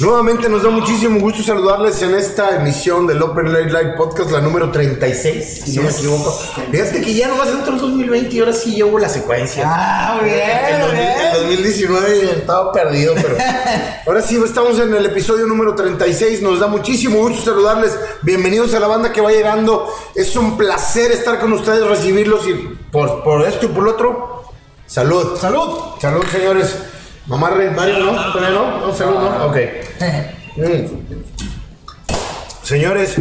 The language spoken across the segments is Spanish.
Nuevamente nos da muchísimo gusto saludarles en esta emisión del Open Late Live Podcast, la número 36, si no me equivoco. Fíjate que ya nomás entró el 2020 y ahora sí llevo la secuencia. Ah, bien, En muy bien. 2019 estaba perdido, pero ahora sí estamos en el episodio número 36. Nos da muchísimo gusto saludarles. Bienvenidos a la banda que va llegando. Es un placer estar con ustedes, recibirlos y por, por esto y por lo otro, salud. Salud. Salud, señores. Mario, ¿no? ¿Todavía no? ¿Salud, no? Ok. Mm. Señores,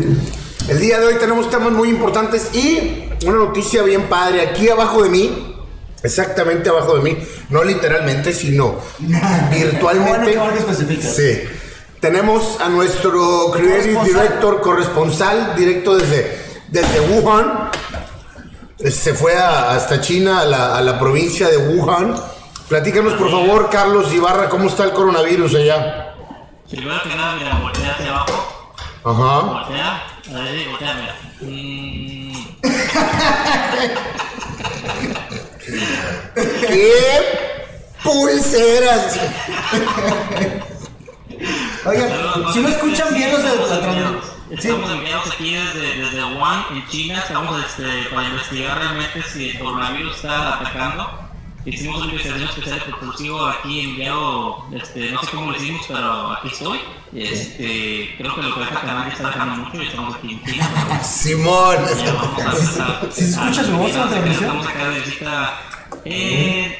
el día de hoy tenemos temas muy importantes y una noticia bien padre. Aquí abajo de mí, exactamente abajo de mí, no literalmente, sino virtualmente. Bueno, que. Sí. Tenemos a nuestro creative director, corresponsal, directo desde, desde Wuhan. Se fue a- hasta China, a la, a la provincia de Wuhan. Platícanos, por favor, Carlos Ibarra, ¿cómo está el coronavirus allá? Primero que nada, mira, voltea hacia abajo. Ajá. Voltea. A ver, voltea, mira. Mm, ¿Qué pulseras? Oigan, si no escuchan bien los de. Estamos enviados aquí desde, desde Wuhan, en China. Estamos este, para investigar realmente si el coronavirus está atacando. Hicimos una investigación especial propulsivo aquí enviado, este, no sé cómo lo hicimos, pero aquí estoy. Este, creo que lo que deja canal está dejando mucho y estamos aquí en China. Simón. Ya vamos a empezar. ¿Sí se escucha su voz en la transmisión? Estamos acá de visita en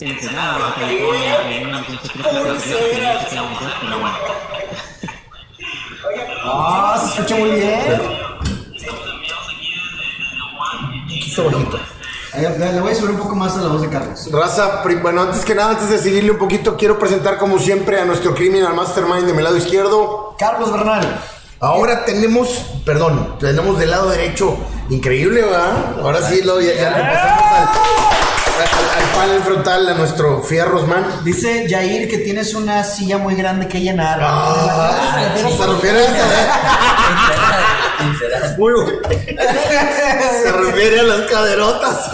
Ensenada, Baja California, en una misión secreta que tenemos que hacer, pero bueno. Ah, se escucha muy bien. Está bonito. Le voy a subir un poco más a la voz de Carlos. Raza, bueno, antes que nada, antes de seguirle un poquito, quiero presentar como siempre a nuestro Criminal Mastermind de mi lado izquierdo. Carlos Bernal. Ahora tenemos, perdón, tenemos del lado derecho, increíble, ¿verdad? Ahora sí, lo, ya, ya le pasamos al, al- al panel frontal a nuestro Fierrosman. Dice Jair que tienes una silla muy grande que llenar. Ah, se refiere a eso, ¿eh? Uy, se refiere a las caderotas.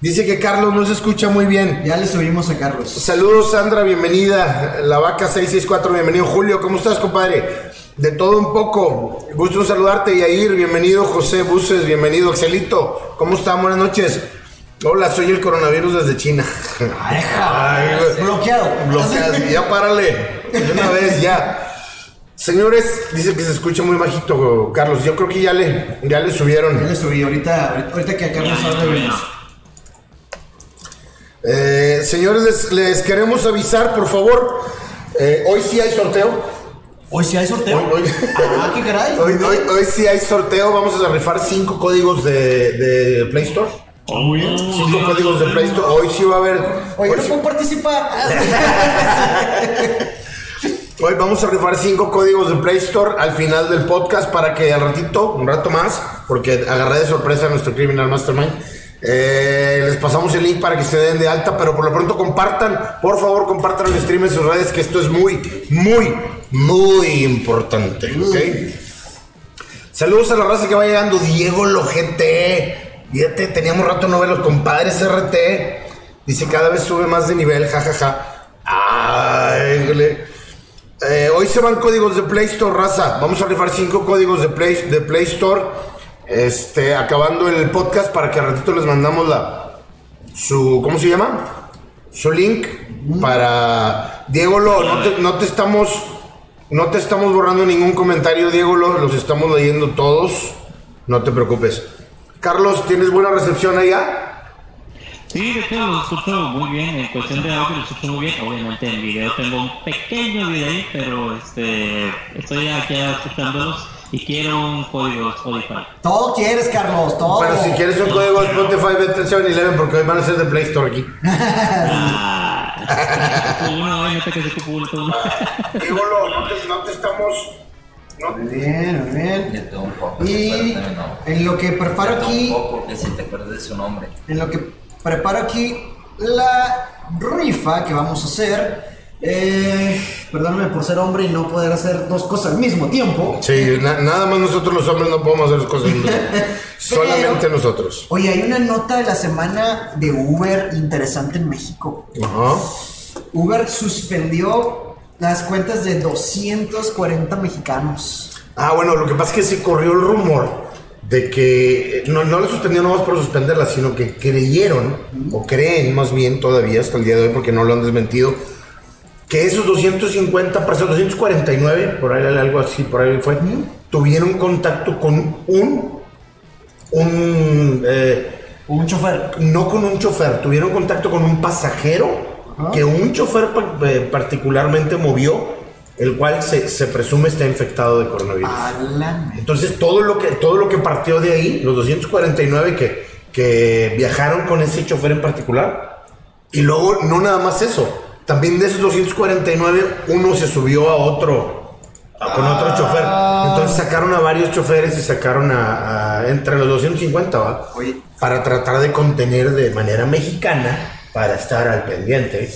Dice que Carlos no se escucha muy bien. Ya le subimos a Carlos. Saludos Sandra, bienvenida. La vaca 664, bienvenido Julio, ¿cómo estás compadre? De todo un poco. Gusto en saludarte, Yair, bienvenido José Buses, bienvenido Excelito. ¿Cómo están? Buenas noches. Hola, soy el coronavirus desde China. Ay, güey. Bloqueado. Bloqueas, ya párale. De una vez, ya. Señores, dice que se escucha muy bajito, Carlos. Yo creo que ya le, ya le Ya subieron. le subí. Ahorita, ahorita que a Carlos hable vemos. Eh, señores, les, les queremos avisar, por favor. eh, hoy sí hay sorteo. Hoy sí hay sorteo. Hoy- hoy- Ah, qué caray. Hoy, hoy, hoy sí hay sorteo. Vamos a rifar cinco códigos de, de Play Store. Cinco códigos de Play Store. Hoy sí va a haber. Oye, hoy no sí- puedo participar. Hoy vamos a rifar cinco códigos de Play Store al final del podcast para que al ratito, un rato más, porque agarré de sorpresa a nuestro Criminal Mastermind. Eh, les pasamos el link para que se den de alta, pero por lo pronto compartan, por favor compartan el stream en sus redes, que esto es muy, muy, muy importante. Saludos a la raza que va llegando, Diego Logete. Fíjate, teníamos rato no ver los compadres RT. Dice cada vez sube más de nivel, jajaja. Ay, jole. Eh, hoy se van códigos de Play Store, raza. Vamos a rifar cinco códigos de Play, de Play Store. Este, acabando el podcast para que al ratito les mandamos la su ¿cómo se llama? Su link para Diego Lo, no te, no te estamos no te estamos borrando ningún comentario, Diego Lo, los estamos leyendo todos. No te preocupes. Carlos, ¿tienes buena recepción allá? Sí, de hecho lo escucho muy bien, en cuestión de audio lo escucho muy bien. Obviamente en video tengo un pequeño video, pero este estoy aquí escuchándolos y quiero un código Spotify. Todo quieres, Carlos. Todo. Bueno, si quieres un código de Spotify, vete al 7-Eleven porque hoy van a ser de Play Store aquí. Ah, uno, no te, no te estamos... no- Muy bien, muy bien. Un poco. Y en lo que preparo aquí, Un poco que si te acuerdas de su nombre. en lo que preparo aquí la rifa que vamos a hacer, Eh, perdóname por ser hombre y no poder hacer dos cosas al mismo tiempo. Sí, na- nada más nosotros los hombres no podemos hacer las cosas. Solamente nosotros. Oye, hay una nota de la semana de Uber interesante en México. Ajá. Uber suspendió las cuentas de 240 mexicanos. Ah, bueno, lo que pasa es que se corrió el rumor de que no, no lo suspendieron nomás por suspenderla, sino que creyeron, o creen más bien todavía hasta el día de hoy, porque no lo han desmentido, que esos 250 personas, 249, por ahí algo así, por ahí fue, tuvieron contacto con un, un, eh, Un chofer. no con un chofer, tuvieron contacto con un pasajero que un chofer eh, particularmente movió, el cual se, se presume está infectado de coronavirus. Alan. Entonces todo lo que todo lo que partió de ahí, los 249 que, que viajaron con ese chofer en particular, y luego no nada más eso, también de esos 249 uno se subió a otro a- con otro chofer. Entonces sacaron a varios choferes y sacaron a, a- entre los 250, ¿va? Oye. Para tratar de contener de manera mexicana para estar al pendiente.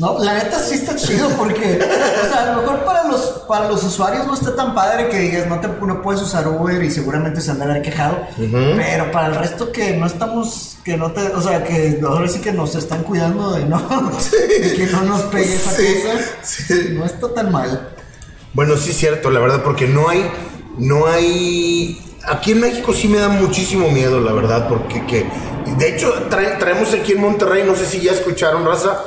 No, la neta sí está chido porque, o sea, a lo mejor para los, para los usuarios no está tan padre que digas, no, te, no puedes usar Uber y seguramente se han de haber quejado, pero para el resto que no estamos, que no te, o sea, que ahora sí que nos están cuidando de no, de que no nos pegue esa Sí, cosa, sí. no está tan mal. Bueno, sí es cierto, la verdad, porque no hay, no hay, aquí en México sí me da muchísimo miedo, la verdad, porque que, de hecho, trae- traemos aquí en Monterrey, no sé si ya escucharon, raza,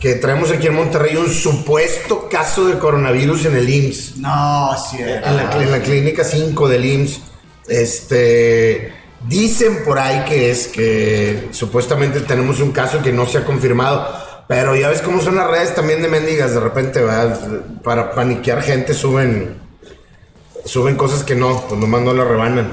que traemos aquí en Monterrey un supuesto caso de coronavirus en el IMSS, No, sí. en la, en la clínica 5 del IMSS, este, dicen por ahí que es que supuestamente tenemos un caso que no se ha confirmado. Pero ya ves cómo son las redes también de mendigas, de repente, ¿verdad? Para paniquear gente suben suben cosas que no, pues nomás no la rebanan.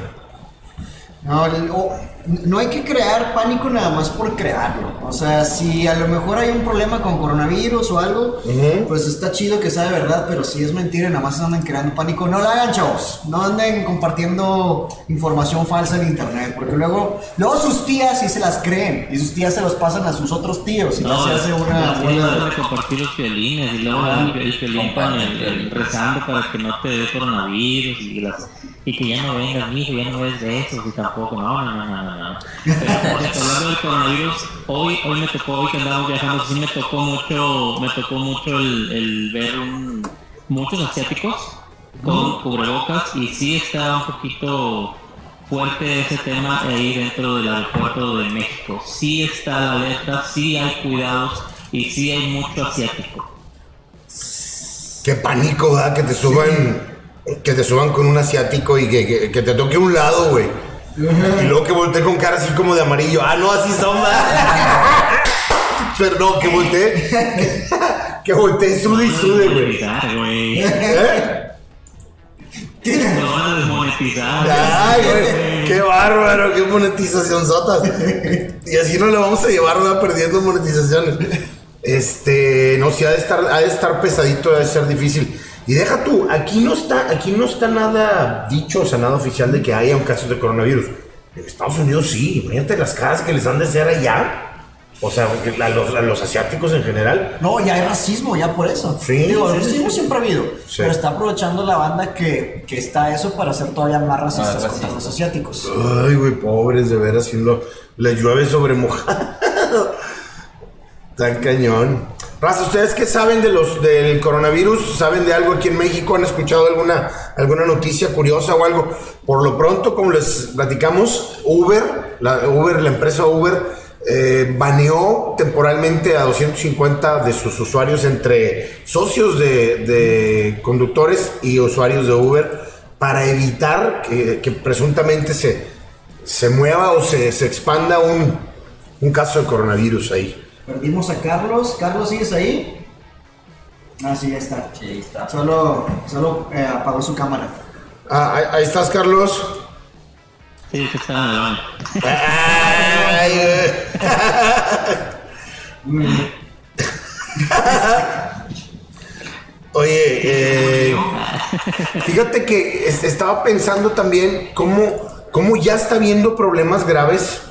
No, el- o- no hay que crear pánico nada más por crearlo. O sea, si a lo mejor hay un problema con coronavirus o algo, pues está chido que sea de verdad, pero si es mentira, nada más andan creando pánico. No lo hagan, chavos. No anden compartiendo información falsa en internet, porque luego, luego sus tías sí se las creen y sus tías se los pasan a sus otros tíos y ya se hace una sí, bola van a compartir los violines y luego el, el violín con el, el rezando para que no te dé coronavirus y, las, y que ya no vengas, mijo, ya no ves de eso y tampoco, no, no, no, no, no. Por ejemplo, hablando del coronavirus, hoy, hoy me tocó, hoy que andamos viajando, sí me tocó mucho, me tocó mucho el, el ver un, muchos asiáticos con cubrebocas y sí está un poquito fuerte ese tema ahí dentro del aeropuerto de México. Sí está la alerta, sí hay cuidados y sí hay mucho asiático. Qué pánico, ¿verdad? Que te suban, que te suban con un asiático y que, que- que te toque un lado, güey. Y luego que voltee con cara así como de amarillo. Ah, no, así son. Pero no, que voltee. Que voltee sude y sude, güey. ¿Eh? Nos van a desmonetizar. Ay, güey, qué bárbaro, qué monetización sotas. Y así no le vamos a llevar, ¿verdad? Perdiendo monetizaciones. Este, no, sí, ha de estar, ha de estar pesadito, ha de ser difícil. Y deja tú, aquí no está, aquí no está nada dicho, o sea, nada oficial de que haya un caso de coronavirus. En Estados Unidos sí, imagínate las caras que les han de hacer allá. O sea, a los, a los asiáticos en general. No, ya hay racismo, ya por eso. Sí, Digo, sí, racismo sí. siempre ha habido. Sí. Pero está aprovechando la banda que, que está eso para ser todavía más racistas Más contra los asiáticos. Ay, güey, pobres, de veras, si lo, les llueve sobre mojado. Tan cañón. Raza, ¿ustedes qué saben de los del coronavirus? ¿Saben de algo aquí en México? ¿Han escuchado alguna, alguna noticia curiosa o algo? Por lo pronto, como les platicamos, Uber, la, Uber, la empresa Uber, eh, baneó temporalmente a 250 de sus usuarios entre socios de, de conductores y usuarios de Uber para evitar que, que presuntamente se, se mueva o se, se expanda un, un caso de coronavirus ahí. Perdimos a Carlos. Carlos, ¿sigues ahí? Ah, sí, ya está. Sí, está. Solo, solo eh, apagó su cámara. Ah, ahí, ahí estás, Carlos. Sí, que está en el. Oye, eh, fíjate que es- estaba pensando también cómo, cómo ya está habiendo problemas graves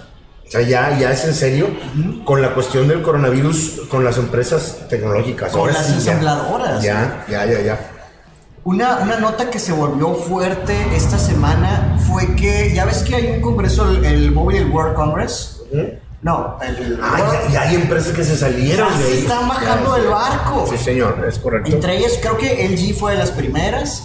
sea, ya, ya es en serio con la cuestión del coronavirus con las empresas tecnológicas. Con Ahora las sí, ensambladoras. Ya, ya, ya, ya. Una, una nota que se volvió fuerte esta semana fue que, ya ves que hay un congreso, el, el Mobile World Congress. No, el... Ah, ya, ya hay empresas que se salieron Ya de se ahí. están bajando del barco. Sí, señor, es correcto. Entre ellas, creo que LG fue de las primeras.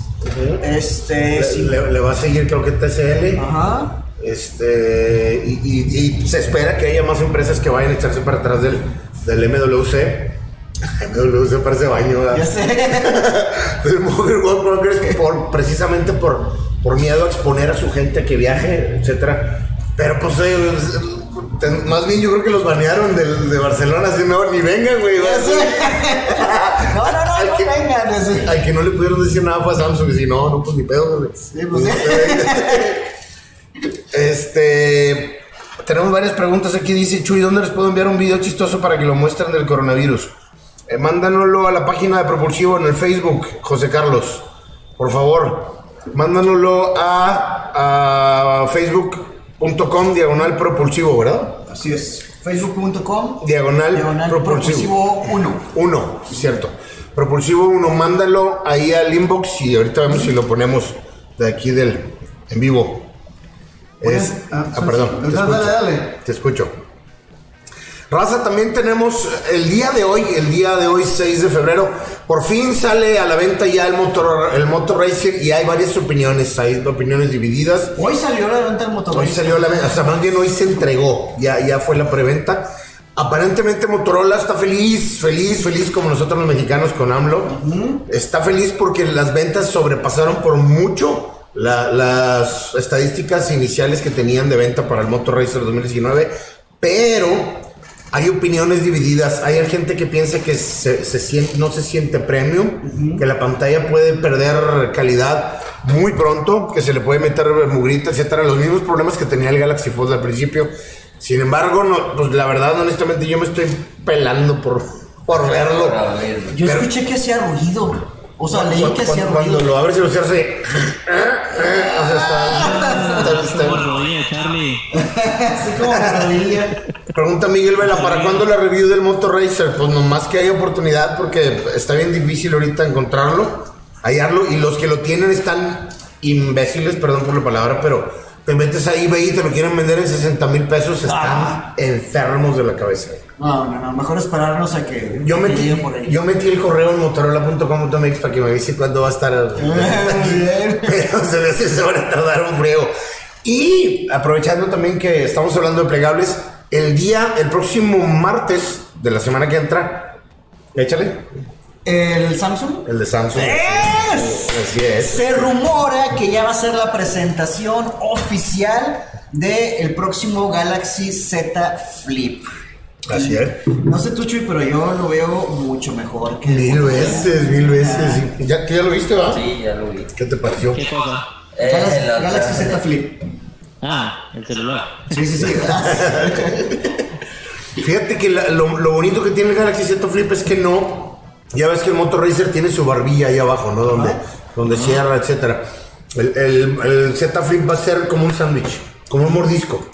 Este, Le, sí. le- le va a seguir, creo que TCL. Ajá. Este, y, y- y se espera que haya más empresas que vayan a echarse para atrás del, del MWC. MWC parece baño, ¿verdad? Ya sé. del Mobile World Congress por, precisamente por, por miedo a exponer a su gente a que viaje, etcétera. Pero pues eh, más bien yo creo que los banearon de Barcelona, así no, ni vengan, güey. No, no, no, Al no que- vengan. así. Al que no le pudieron decir nada fue a Samsung, y si no, no, pues ni pedo, güey. Sí, pues sí. Este. Tenemos varias preguntas aquí. Dice Chuy, ¿dónde les puedo enviar un video chistoso para que lo muestren del coronavirus? Eh, mándanoslo a la página de Propulsivo en el Facebook, José Carlos. Por favor, mándanoslo a, a facebook.com diagonal propulsivo, ¿verdad? Así es. Facebook.com. Diagonal, Diagonal propulsivo. propulsivo 1. Uno, es cierto. Propulsivo 1, mándalo ahí al inbox y ahorita vemos si lo ponemos de aquí del en vivo. Es, Ah, ah, perdón, te dale, escucho. dale. Te escucho. Raza, también tenemos el día de hoy, el día de hoy 6 de febrero, por fin sale a la venta ya el motor, el Motor Racer y hay varias opiniones, hay opiniones divididas. Hoy salió la venta del motor. Hoy salió la venta, o sea, más bien hoy se entregó, ya, ya fue la preventa. Aparentemente Motorola está feliz, feliz, feliz como nosotros los mexicanos con AMLO. Está feliz porque las ventas sobrepasaron por mucho la- las estadísticas iniciales que tenían de venta para el Motor Racer 2019, pero hay opiniones divididas. Hay gente que piensa que se, se siente, no se siente premium, que la pantalla puede perder calidad muy pronto, que se le puede meter mugrita, etcétera. Los mismos problemas que tenía el Galaxy Fold al principio. Sin embargo, no, pues la verdad, honestamente, yo me estoy pelando por, por verlo. Yo Pero- escuché que hacía ruido. O sea, leí que hacía Cuando, cuando ruido. lo abres y lo cierras, así, o sea, está- está- está- Como rodilla, Charlie. Así como rodilla. Pregunta Miguel Vela, ¿para cuándo la review del Motor Racer? Pues nomás que hay oportunidad porque está bien difícil ahorita encontrarlo, hallarlo y los que lo tienen están imbéciles, perdón por la palabra, pero te metes ahí eBay y te lo quieren vender en 60 mil pesos, están Ah. enfermos de la cabeza. No, no, no. Mejor esperarnos a que. Yo metí, llegue por ahí. yo metí el correo en motorola.com.mx para que me avise cuándo va a estar. Pero se ve que se van a tardar un friego. Y aprovechando también que estamos hablando de plegables, el día, el próximo martes de la semana que entra, échale, El Samsung. el de Samsung. ¡Es! Así es. Se rumora que ya va a ser la presentación oficial del próximo Galaxy Z Flip. Así es. No sé tú, Chuy, pero yo lo veo mucho mejor que. Mil veces, mil veces. sí. ¿Ya, ¿tú ya lo viste, va? Sí, ya lo vi. ¿Qué te pareció? ¿Qué cosa? Eh, Galaxy, la- Galaxy Z Flip. Ah, el celular. Sí, sí, sí. Fíjate que la- lo, lo bonito que tiene el Galaxy Z Flip es que no. Ya ves que el Motor Racer tiene su barbilla ahí abajo, ¿no? Donde, donde cierra, etcétera. El, el- el Z Flip va a ser como un sándwich, como un mordisco.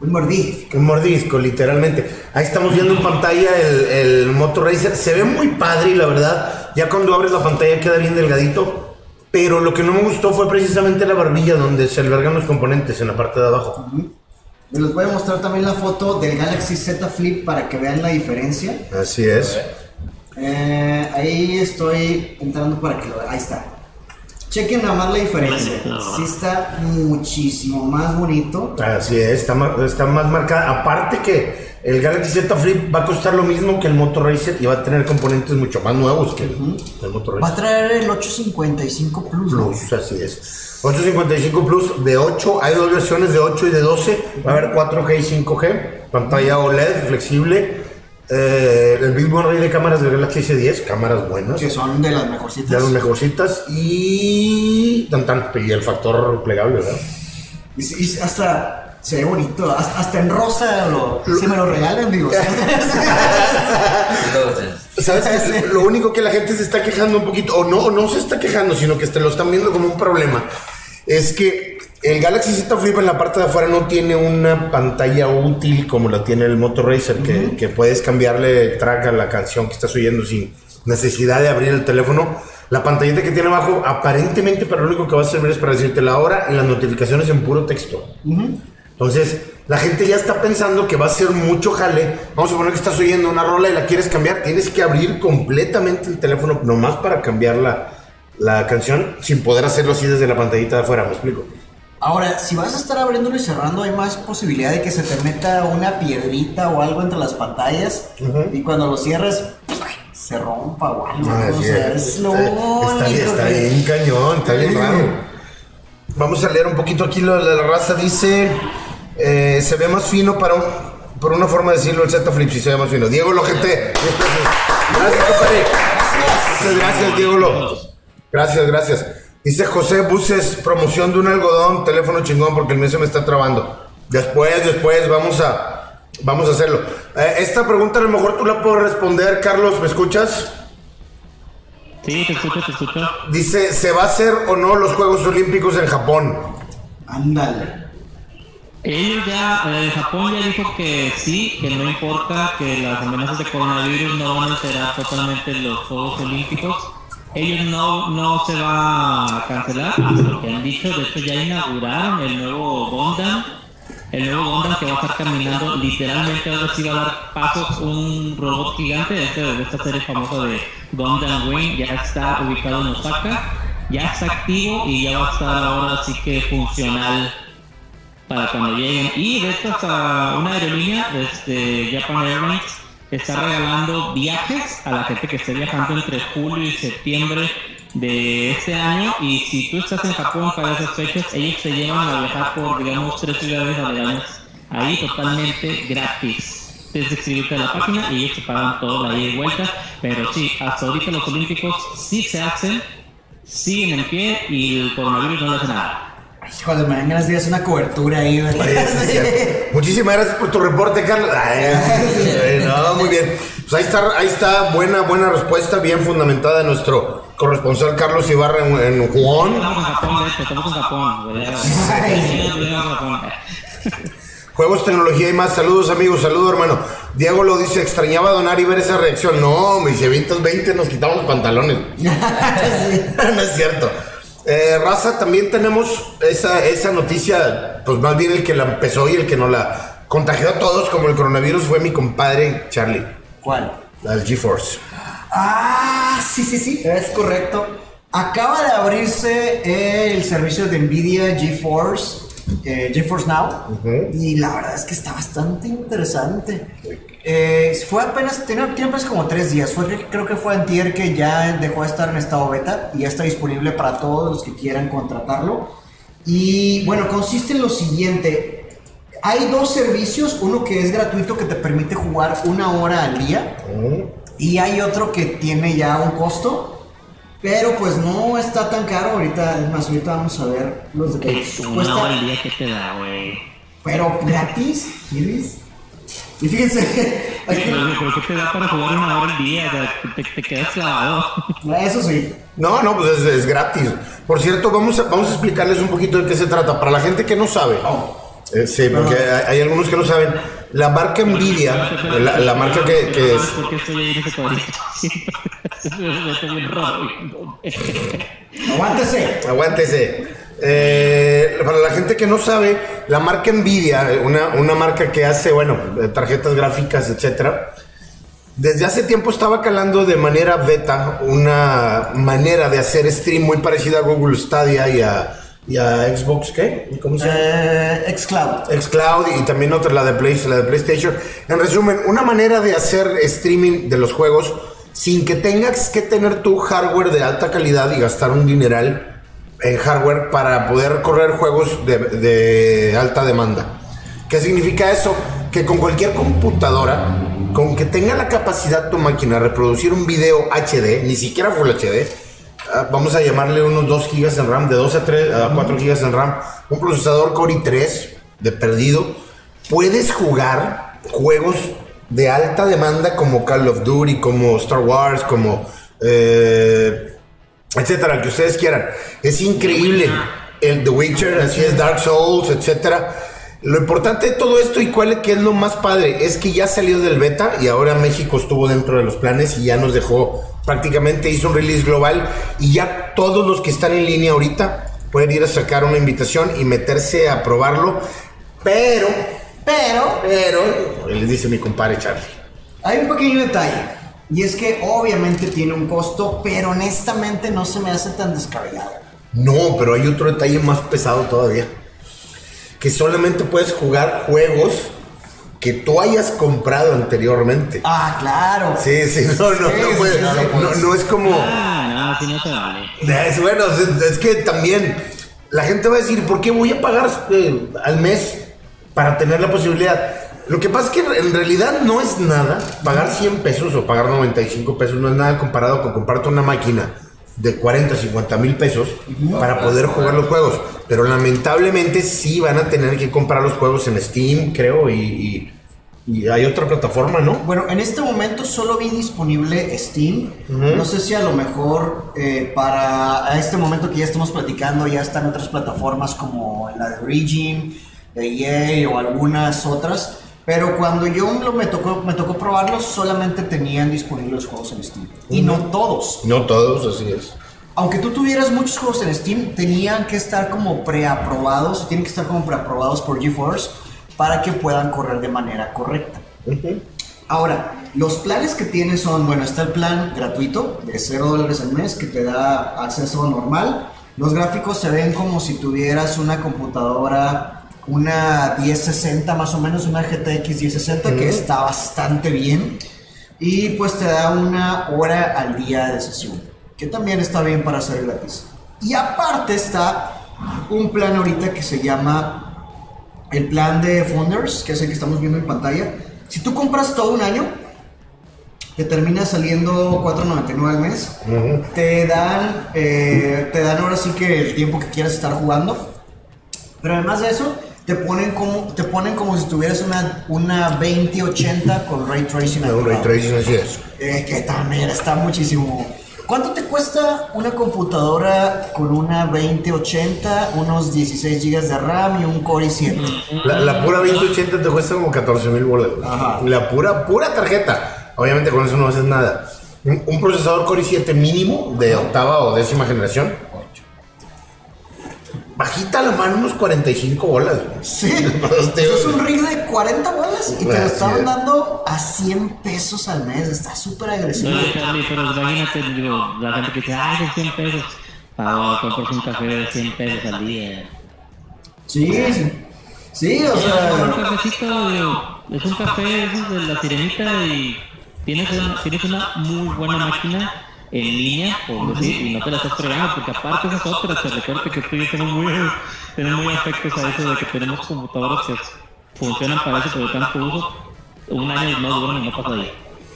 Un mordí. Un mordisco, literalmente. Ahí estamos viendo en pantalla el, el Motor Racer. Se ve muy padre y la verdad, ya cuando abres la pantalla queda bien delgadito. Pero lo que no me gustó fue precisamente la barbilla donde se albergan los componentes en la parte de abajo. Les voy a mostrar también la foto del Galaxy Z Flip para que vean la diferencia. Así es. Eh, ahí estoy entrando para que lo vean. Ahí está. Chequen nada más la diferencia. Sí está muchísimo más bonito. Así es, está, ma- está más marcada. Aparte que el Galaxy Z Flip va a costar lo mismo que el Motor Racer y va a tener componentes mucho más nuevos que el, el Motor Va a Racer. traer el 855 Plus. ¿no? Plus, así es. 855 Plus de 8, hay dos versiones de 8 y de 12. Va a haber 4G y 5G, pantalla OLED flexible. Eh, el mismo array de cámaras del Galaxy S10, cámaras buenas, Que son de las mejorcitas. de las mejorcitas y tan tan y el factor plegable, ¿verdad? Y, hasta se ve bonito. Hasta, hasta en rosa lo, si me lo regalan, digo. ¿Sabes? Lo único que la gente se está quejando un poquito, o no, o no se está quejando, sino que te lo están viendo como un problema, es que El Galaxy Z Flip en la parte de afuera no tiene una pantalla útil como la tiene el Moto Racer, que, que puedes cambiarle track a la canción que estás oyendo sin necesidad de abrir el teléfono. La pantallita que tiene abajo, aparentemente para lo único que va a servir es para decirte la hora y las notificaciones en puro texto. Entonces, la gente ya está pensando que va a ser mucho jale. Vamos a poner que estás oyendo una rola y la quieres cambiar. Tienes que abrir completamente el teléfono nomás para cambiar la, la canción sin poder hacerlo así desde la pantallita de afuera. ¿Me explico? Ahora, si vas a estar abriéndolo y cerrando, hay más posibilidad de que se te meta una piedrita o algo entre las pantallas y cuando lo cierres se rompa o algo. Ah, o sí, sea, es- lo está, está que- bien cañón, está bien raro. Vamos a leer un poquito aquí lo de la raza. Dice, eh, se ve más fino para un, por una forma de decirlo, el Z Flip, si se ve más fino. Diego 10 pesos. Gracias, compadre. Muchas gracias, Diego Lo. Gracias, gracias. Dice José Buses, promoción de un algodón, teléfono chingón, porque el mío se me está trabando. Después, después, vamos a, vamos a hacerlo. Eh, esta pregunta a lo mejor tú la puedes responder, Carlos, ¿me escuchas? Sí, te escucho, te escucho. Dice, ¿se va a hacer o no los Juegos Olímpicos en Japón? Ándale. Ellos ya, eh, Japón ya dijo que sí, que no importa, que las amenazas de coronavirus no van a alterar totalmente los Juegos Olímpicos. Ellos no, no se va a cancelar, hasta lo que han dicho. De hecho, ya inauguraron el nuevo Gundam. El nuevo Gundam que va a estar caminando literalmente, ahora sí va a dar pasos un robot gigante este- de esta serie famosa de Gundam Wing. Ya está ubicado en Osaka, ya está activo y ya va a estar ahora sí que funcional para cuando lleguen. Y de hecho, hasta una aerolínea, este, Japan Airlines, está regalando viajes a la gente que esté viajando entre julio y septiembre de este año. Y si tú estás en Japón para esas fechas, ellos te llevan a viajar por, digamos, tres ciudades aledañas ahí totalmente gratis. Que escribirte a la página y ellos te pagan todo la ida y vuelta. Pero sí, hasta ahorita los Olímpicos sí se hacen, siguen en pie y el coronavirus no le hace nada. Híjole, me dan ganas de hacer una cobertura ahí. sí. Muchísimas gracias por tu reporte, Carlos. Ay, ay, no, muy bien. Pues ahí está, ahí está, buena, buena respuesta, bien fundamentada de nuestro corresponsal Carlos Ibarra en, en Juan. Japón. Juegos, tecnología y más. Saludos, amigos. Saludos, hermano. Diego lo dice, extrañaba donar y ver esa reacción. No, me dice, 20, 20 nos quitamos los pantalones. no es cierto. Eh, Raza, también tenemos esa, esa noticia, pues más bien el que la empezó y el que no la contagió a todos como el coronavirus fue mi compadre Charlie, ¿Cuál? la del GeForce. Ah, sí, sí, sí, es correcto. Acaba de abrirse el servicio de Nvidia GeForce, eh, GeForce Now, y la verdad es que está bastante interesante. Eh, fue apenas, tiene, apenas como tres días, fue, creo que fue antier que ya dejó de estar en estado beta y ya está disponible para todos los que quieran contratarlo. Y bueno, consiste en lo siguiente, hay dos servicios, uno que es gratuito que te permite jugar una hora al día. Y hay otro que tiene ya un costo, pero pues no está tan caro. Ahorita, es más, ahorita vamos a ver los detalles. Una hora al día que te da, güey. pero gratis, ¿quieres? Y fíjense, aquí, Pero, pero ¿qué te da para jugar una hora al día? Te, te quedas clavado. eso sí. No, no, pues es, es gratis. Por cierto, vamos a, vamos a explicarles un poquito de qué se trata. Para la gente que no sabe. Eh, sí, porque hay, hay algunos que no saben. La marca Nvidia, la, la marca que, que es... Aguántese. Aguántese. Eh, para la gente que no sabe, la marca Nvidia, una, una marca que hace, bueno, tarjetas gráficas, etcétera, desde hace tiempo estaba calando de manera beta una manera de hacer stream muy parecida a Google Stadia y a, y a Xbox, ¿qué? ¿Cómo se llama? Eh, Xcloud. Xcloud y también otra, la de, Play, la de PlayStation. En resumen, una manera de hacer streaming de los juegos sin que tengas que tener tu hardware de alta calidad y gastar un dineral en hardware para poder correr juegos de, de alta demanda. ¿Qué significa eso? Que con cualquier computadora, con que tenga la capacidad tu máquina de reproducir un video HD, ni siquiera Full HD, vamos a llamarle unos 2 GB en RAM, de 2 a, 3, a 4 GB en RAM, un procesador Core i3 de perdido, puedes jugar juegos de alta demanda como Call of Duty, como Star Wars, como... eh, etcétera, que ustedes quieran. Es increíble. el The Witcher, así es, Dark Souls, etcétera. Lo importante de todo esto y cuál que es lo más padre es que ya salió del beta y ahora México estuvo dentro de los planes y ya nos dejó prácticamente hizo un release global y ya todos los que están en línea ahorita pueden ir a sacar una invitación y meterse a probarlo. Pero, Pero pero, les dice mi compadre Charlie. hay un pequeño detalle. Y es que obviamente tiene un costo, pero honestamente no se me hace tan descabellado. No, pero hay otro detalle más pesado todavía. Que solamente puedes jugar juegos que tú hayas comprado anteriormente. Ah, claro. Sí, sí, no, no, Sí, no, sí, puede- sí, no no, es como... Ah, no, no se vale. Es, bueno, es, es que también la gente va a decir, ¿por qué voy a pagar eh, al mes para tener la posibilidad? Lo que pasa es que en realidad no es nada. Pagar 100 pesos o pagar 95 pesos no es nada comparado con comprarte una máquina de 40, 50 mil pesos para poder jugar los juegos. Pero lamentablemente sí van a tener que comprar los juegos en Steam, creo, y, y- y hay otra plataforma, ¿no? Bueno, en este momento solo vi disponible Steam. No sé si a lo mejor eh, para a este momento que ya estamos platicando ya están otras plataformas como la de Origin, de EA o algunas otras. Pero cuando yo lo- me tocó, me tocó probarlos, solamente tenían disponibles los juegos en Steam. Y no todos. No todos, así es. Aunque tú tuvieras muchos juegos en Steam, tenían que estar como preaprobados, tienen que estar como preaprobados por GeForce para que puedan correr de manera correcta. Ahora, los planes que tienes son, bueno, está el plan gratuito de 0 dólares al mes que te da acceso normal. Los gráficos se ven como si tuvieras una computadora, una 1060 más o menos, una GTX 1060 que está bastante bien. Y pues te da una hora al día de sesión, que también está bien para hacer gratis. Y aparte está un plan ahorita que se llama el plan de Founders, que es el que estamos viendo en pantalla. Si tú compras todo un año, te termina saliendo 4.99 al mes. Te dan, eh, te dan ahora sí que el tiempo que quieras estar jugando. Pero además de eso, te ponen como, te ponen como si tuvieras una, una 2080 con ray tracing. Un ray tracing, así es. Eh, que también está muchísimo. ¿Cuánto te cuesta una computadora con una 2080, unos 16 GB de RAM y un Core i7? La, la pura 2080 te cuesta como 14 mil bolas. Ajá. La pura, pura tarjeta. Obviamente con eso no haces nada. Un, un procesador Core i7 mínimo de octava o décima generación. Bajita la mano unos 45 bolas. Sí, eso es un rig de 40 bolas y te lo estaban es. dando a 100 pesos al mes. Está súper agresivo. No, Charlie, pero imagínate, digo, la gente que dice, ah, son 100 pesos. Pago, compras un café de 100 pesos al día. Sí, sí. Sí, o un sea. cafecito, digo, es un café esos de la sirenita y tienes una, tienes una muy buena máquina en línea, por decir, y no te la estás fregando, porque aparte esas otras, te recuerdo que tú y yo tenemos muy, tenemos muy afectos a eso de que tenemos computadoras que funcionan para eso, pero tanto uso, un año no duran y no pasa ahí.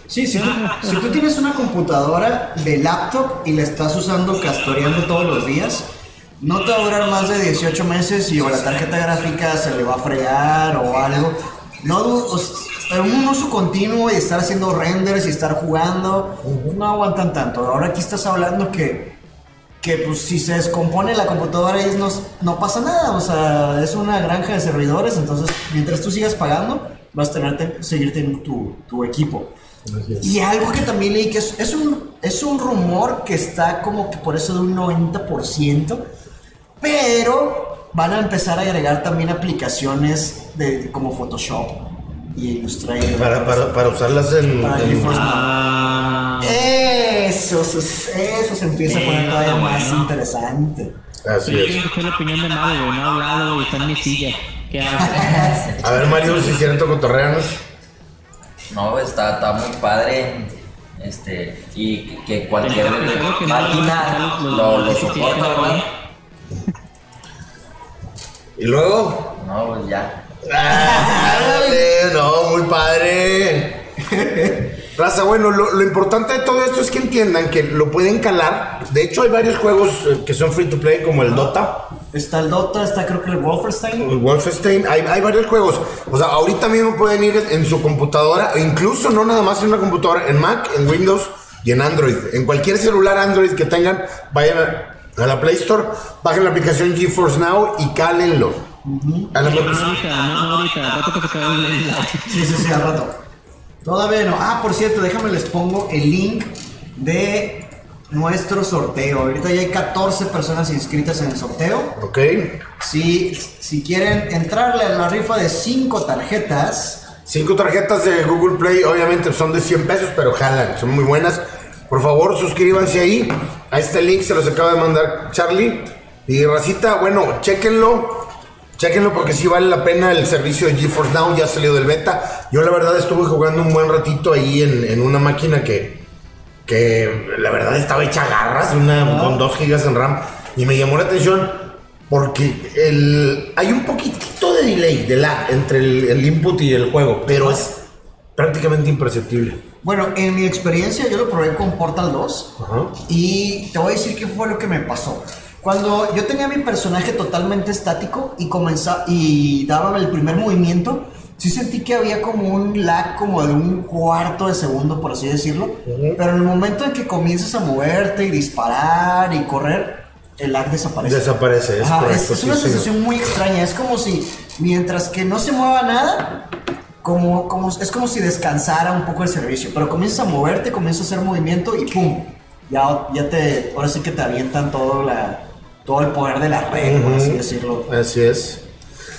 Sí, si tú, si tú tienes una computadora de laptop y la estás usando castoreando todos los días, no te va a durar más de 18 meses y o la tarjeta gráfica se le va a fregar o algo. No, o un uso continuo y estar haciendo renders y estar jugando, no aguantan tanto. Ahora aquí estás hablando que, que pues, si se descompone la computadora y no, no pasa nada. O sea, es una granja de servidores, entonces mientras tú sigas pagando, vas a tener que seguir teniendo tu, tu equipo. Y algo que también leí que es, es un, es un rumor que está como que por eso de un 90%, pero van a empezar a agregar también aplicaciones de, como Photoshop y Illustrator. Para, para, para usarlas en. Para en- GeForce Now. Ah, Eso, se- eso se empieza a poner todavía más bueno. interesante. así pero yo es. quiero escuchar la opinión de Mario, güey, no ha hablado, güey, está en mi silla. ¿Qué haces? A ver, Mario, si quieren cotorrearnos. No, está, está muy padre. Este, y que cualquier que no, máquina los- lo, lo soporta, ¿verdad? Y luego. No, pues ya. Ah, dale, no, muy padre. Raza, bueno, lo, lo importante de todo esto es que entiendan que lo pueden calar. De hecho, hay varios juegos eh, que son free to play, como el Dota, Está el Dota, está creo que el Wolfenstein. el Wolfenstein. Hay, hay varios juegos. O sea, ahorita mismo pueden ir en su computadora, e incluso no nada más en una computadora, en Mac, en Windows y en Android. En cualquier celular Android que tengan, vayan a, a la Play Store, bajen la aplicación GeForce Now y cálenlo. A la- Pero no ahorita, no, no ahorita, al rato que se acabe el live. Sí, sí, sí, al rato. Todavía no. Ah, por cierto, déjame les pongo el link de nuestro sorteo. Ahorita ya hay 14 personas inscritas en el sorteo. ok. Si, si quieren entrarle a la rifa de 5 tarjetas, Cinco tarjetas de Google Play, obviamente son de 100 pesos, pero jalan, son muy buenas. Por favor, suscríbanse ahí. A este link se los acaba de mandar Charlie. Y Racita, bueno, chequenlo. Chequenlo porque sí vale la pena el servicio de GeForce Now, ya salió del beta. Yo la verdad estuve jugando un buen ratito ahí en, en una máquina que, que la verdad estaba hecha garras, una con 2 GB en RAM. Y me llamó la atención porque el, hay un poquitito de delay, de lag entre el, el input y el juego, pero es prácticamente imperceptible. bueno, en mi experiencia yo lo probé con Portal 2 Ajá. y te voy a decir qué fue lo que me pasó. Cuando yo tenía mi personaje totalmente estático y comenzaba y daba el primer movimiento, sí sentí que había como un lag como de un cuarto de segundo, por así decirlo. Pero en el momento en que comienzas a moverte y disparar y correr, el lag desaparece. Desaparece, es Ajá, correcto. es, es sí, una sensación muy extraña. Es como si, mientras que no se mueva nada, como, como, es como si descansara un poco el servicio. Pero comienzas a moverte, comienzas a hacer movimiento y ¡pum! Ya, ya te, ahora sí que te avientan todo, la, todo el poder de la red, por así decirlo. Así es.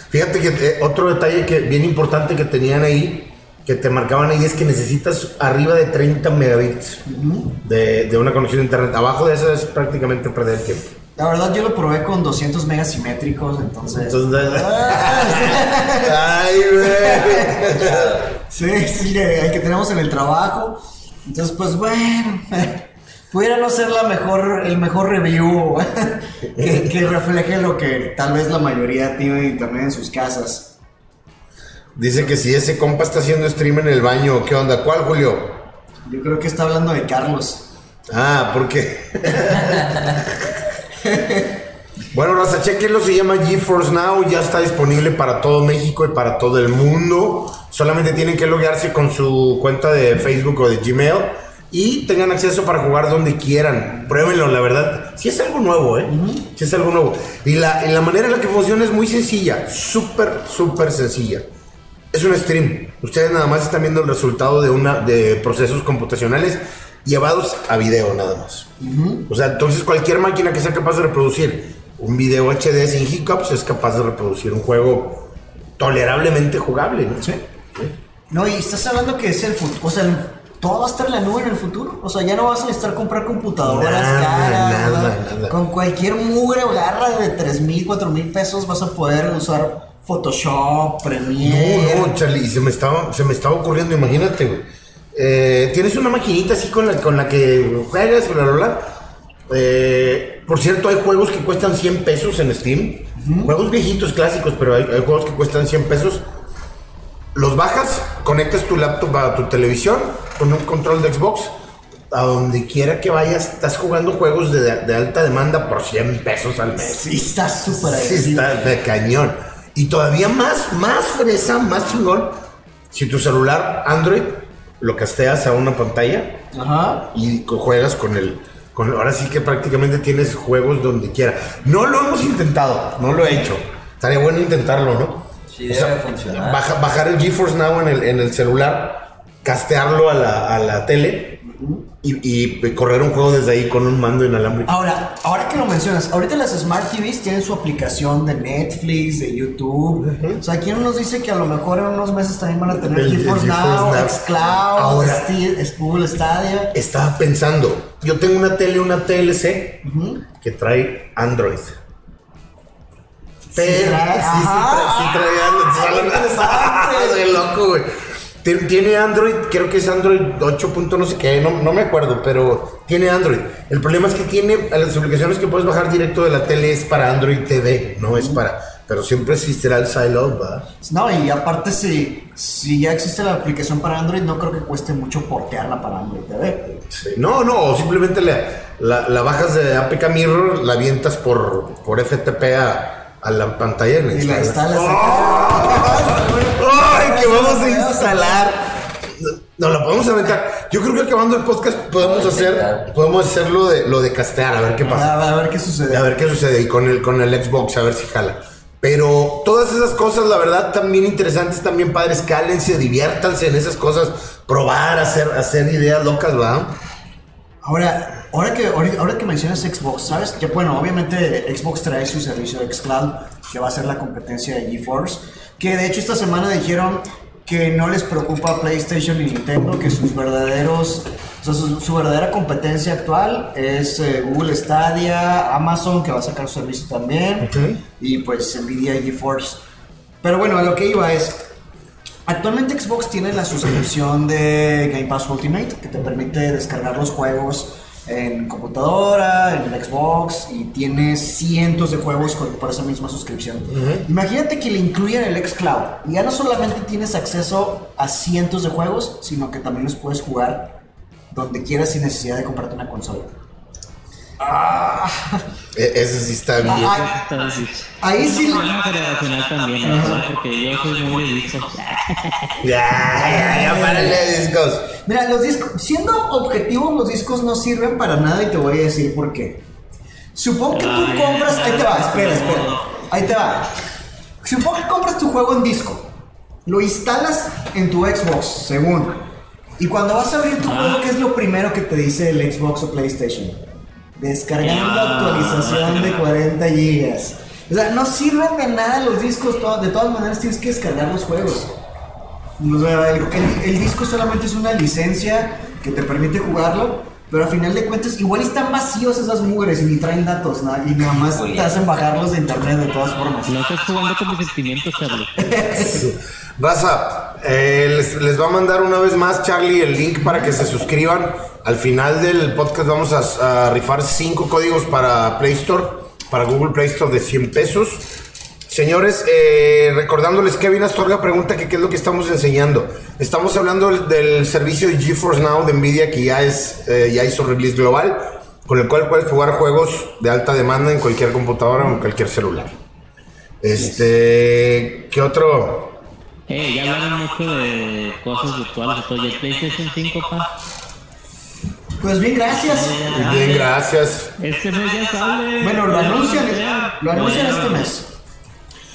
Fíjate que eh, otro detalle que bien importante que tenían ahí, que te marcaban ahí, es que necesitas arriba de 30 megabits de, de una conexión a internet. Abajo de eso es prácticamente perder el tiempo. La verdad yo lo probé con 200 megas simétricos, entonces... Entonces, Ah, ay, güey. sí, sí, el que tenemos en el trabajo. Entonces, pues bueno, pudiera no ser la mejor, el mejor review que, que refleje lo que tal vez la mayoría tiene internet en sus casas. Dice que si ese compa está haciendo stream en el baño, ¿qué onda? ¿Cuál, Julio? Yo creo que está hablando de Carlos. Ah, ¿por qué? bueno, Raza, chequenlo, se llama GeForce Now, ya está disponible para todo México y para todo el mundo. Solamente tienen que loguearse con su cuenta de Facebook o de Gmail y tengan acceso para jugar donde quieran. Pruébenlo, la verdad. Si es algo nuevo, ¿eh? Si es algo nuevo. Y la, la manera en la que funciona es muy sencilla, súper, súper sencilla. Es un stream. Ustedes nada más están viendo el resultado de una de procesos computacionales llevados a video nada más. O sea, entonces cualquier máquina que sea capaz de reproducir un video HD sin hiccups es capaz de reproducir un juego tolerablemente jugable, ¿no? Sí. No, y estás hablando que es el futuro. O sea, todo va a estar en la nube en el futuro. O sea, ya no vas a necesitar comprar computadoras Nada, caras. nada, nada. Con cualquier mugre o garra de 3 mil, 4 mil pesos vas a poder usar Photoshop, Premiere. No, no, Charlie, se me estaba, se me estaba ocurriendo, imagínate, güey. Eh, Tienes una maquinita así con la, con la que juegas, bla, bla, bla. Eh, por cierto, hay juegos que cuestan 100 pesos en Steam. Juegos viejitos, clásicos, pero hay, hay juegos que cuestan 100 pesos. Los bajas, conectas tu laptop a tu televisión con un control de Xbox. A donde quiera que vayas, estás jugando juegos de, de alta demanda por 100 pesos al mes. Sí, está súper Sí, agresivo. está de cañón. Y todavía más, más fresa, más chingón. Si tu celular Android lo casteas a una pantalla Ajá. y juegas con el. Con, ahora sí que prácticamente tienes juegos donde quiera. No lo hemos intentado, no lo he hecho. Estaría bueno intentarlo, ¿no? Sí, debe funcionar. baja- bajar el GeForce Now en el, en el celular, castearlo a la, a la tele y, y correr un juego desde ahí con un mando inalámbrico. Ahora, ahora que lo mencionas, ahorita las Smart TVs tienen su aplicación de Netflix, de YouTube. O sea, ¿quién nos dice que a lo mejor en unos meses también van a tener El- el GeForce Now, Now. Xcloud, Ahora- Google Stadia? Estaba pensando, yo tengo una tele, una TLC que trae Android. Pero, sí, sí. Soy loco, güey. Tien- Tiene Android, creo que es Android 8. punto no sé qué, no, no me acuerdo, pero tiene Android. El problema es que tiene las aplicaciones que puedes bajar directo de la tele es para Android TV, no es para. Pero siempre existirá el Sideload, ¿verdad? No, y aparte, si, si ya existe la aplicación para Android, no creo que cueste mucho portearla para Android TV. Sí. No, no, o simplemente la, la, la bajas de APK Mirror, la avientas por, por FTP a, a la pantalla y la Y la instalas. acá. ¡Ay, que vamos a instalar! No, lo podemos aventar. Yo creo que acabando el podcast podemos hacer, podemos hacer lo de, lo de castear, a ver qué pasa. A, a ver qué sucede. A ver qué sucede y con el, con el Xbox, a ver si jala. Pero todas esas cosas, la verdad, también interesantes, también padres, cálense, diviértanse en esas cosas, probar, hacer, hacer ideas locas, ¿verdad? Ahora, ahora que, ahora, ahora que mencionas Xbox, ¿sabes? Que bueno, obviamente Xbox trae su servicio Xcloud, que va a ser la competencia de GeForce. Que de hecho esta semana dijeron que no les preocupa PlayStation y Nintendo, que sus verdaderos, o sea, su, su verdadera competencia actual es eh, Google Stadia, Amazon, que va a sacar su servicio también, y pues Nvidia y GeForce. Pero bueno, a lo que iba es, Actualmente Xbox tiene la suscripción de Game Pass Ultimate que te permite descargar los juegos en computadora, en el Xbox y tiene cientos de juegos con- por esa misma suscripción. Imagínate que le incluyan el xCloud y ya no solamente tienes acceso a cientos de juegos, sino que también los puedes jugar donde quieras sin necesidad de comprarte una consola. E- ese sí está bien. Ah, difícil. Ahí Es sí. problema generacional también, ¿no? porque yo soy muy de discos. Ya, ya, ya, párale discos. Mira, los discos, siendo objetivos, los discos no sirven para nada y te voy a decir por qué. Supongo que tú compras, ahí te va, espera, espera, ahí te va. Supongo que compras tu juego en disco, lo instalas en tu Xbox, según. Y cuando vas a abrir tu juego, ¿qué es lo primero que te dice el Xbox o PlayStation? Descargando Ah, actualización de 40 gigas. O sea, no sirven de nada los discos, de todas maneras tienes que descargar los juegos. O sea, el, el- el disco solamente es una licencia que te permite jugarlo, pero a final de cuentas igual están vacíos esas mugres y ni traen datos, ¿no? y nada más te hacen bajarlos de internet de todas formas. No estás jugando con mis sentimientos, Charlie. Raza, eh, les, les va a mandar una vez más Charlie el link para que se suscriban. Al final del podcast vamos a, a rifar cinco códigos para Play Store, para Google Play Store de 100 pesos. Señores, eh, recordándoles, Kevin Astorga pregunta que qué es lo que estamos enseñando. Estamos hablando del, del servicio de GeForce Now de Nvidia que ya, es, eh, ya hizo release global, con el cual puedes jugar juegos de alta demanda en cualquier computadora o en cualquier celular. Este, ¿qué otro? Eh, ya hablaron mucho de cosas virtuales y todo. ¿Y el PlayStation 5, pa? Pues bien, gracias. Bien, gracias. Este mes ya sale. Bueno, lo anuncian, lo anuncian este mes.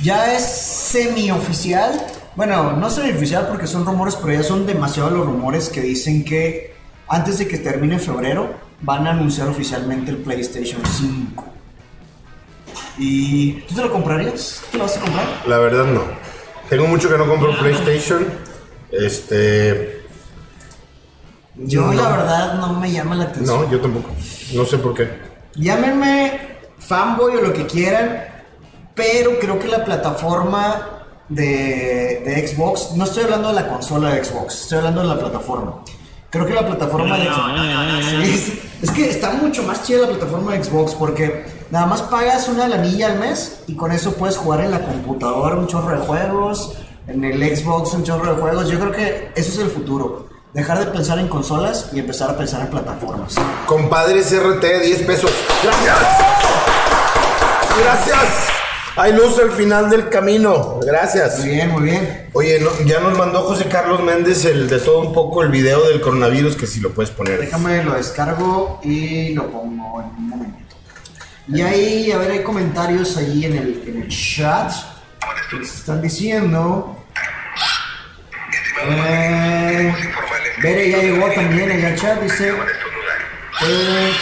Ya es semioficial. Bueno, no semioficial porque son rumores, pero ya son demasiados los rumores que dicen que antes de que termine febrero van a anunciar oficialmente el PlayStation 5. ¿Y tú te lo comprarías? ¿Te lo vas a comprar? La verdad no. Tengo mucho que no compro PlayStation. Este, Yo No. la verdad no me llama la atención. no, yo tampoco. No sé por qué. Llámenme fanboy o lo que quieran, pero creo que la plataforma de, de Xbox, no estoy hablando de la consola de Xbox, estoy hablando de la plataforma. Creo que la plataforma de Xbox... Sí, es, es que está mucho más chida la plataforma de Xbox porque nada más pagas una lanilla al mes y con eso puedes jugar en la computadora un chorro de juegos, en el Xbox un chorro de juegos. Yo creo que eso es el futuro. Dejar de pensar en consolas y empezar a pensar en plataformas. Compadres RT, 10 pesos. Gracias. Gracias. Hay luz al final del camino. Gracias. Muy bien, muy bien. Oye, no- ya nos mandó José Carlos Méndez el de todo un poco el video del coronavirus que si lo puedes poner. Déjame lo descargo y lo pongo en un momento. Y ahí, a ver, hay comentarios ahí en el, en el chat. que les están diciendo. Eh, Bere ya llegó también en el chat, dice. eh,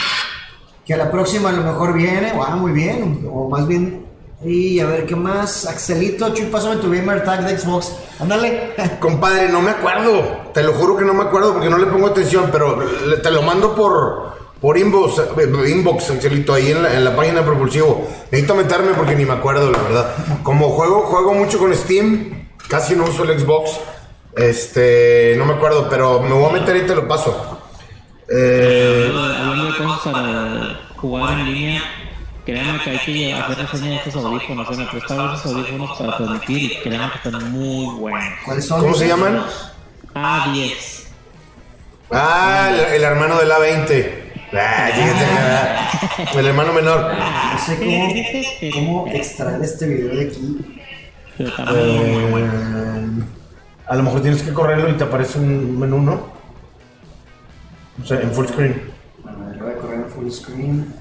que a la próxima a lo mejor viene. Ah, muy bien. O más bien. Y a ver, ¿qué más? Axelito, Chuy, pásame tu gamer tag de Xbox. Ándale. Compadre, no me acuerdo. Te lo juro que no me acuerdo porque no le pongo atención, pero te lo mando por, por inbox, eh, inbox, Angelito, ahí en la, en la página de Propulsivo. Necesito meterme porque ni me acuerdo, la verdad. Como juego, juego mucho con Steam, casi no uso el Xbox. Este, no me acuerdo, pero me voy a meter y te lo paso. Eh, Hablando de cosas para jugar en línea, créanme que hay que hacer reseña de estos audífonos. Se me prestaron esos audífonos para transmitir y créanme que están muy buenos. ¿Cuáles son? ¿Cómo se llaman? A10. Ah, el, el hermano del A20. Ah, fíjate el hermano menor. No sé cómo, cómo extraer este video de aquí. Pero. Eh, a lo mejor tienes que correrlo y te aparece un menú, ¿no? O sea, en full screen. A ver, lo voy a correr en full screen.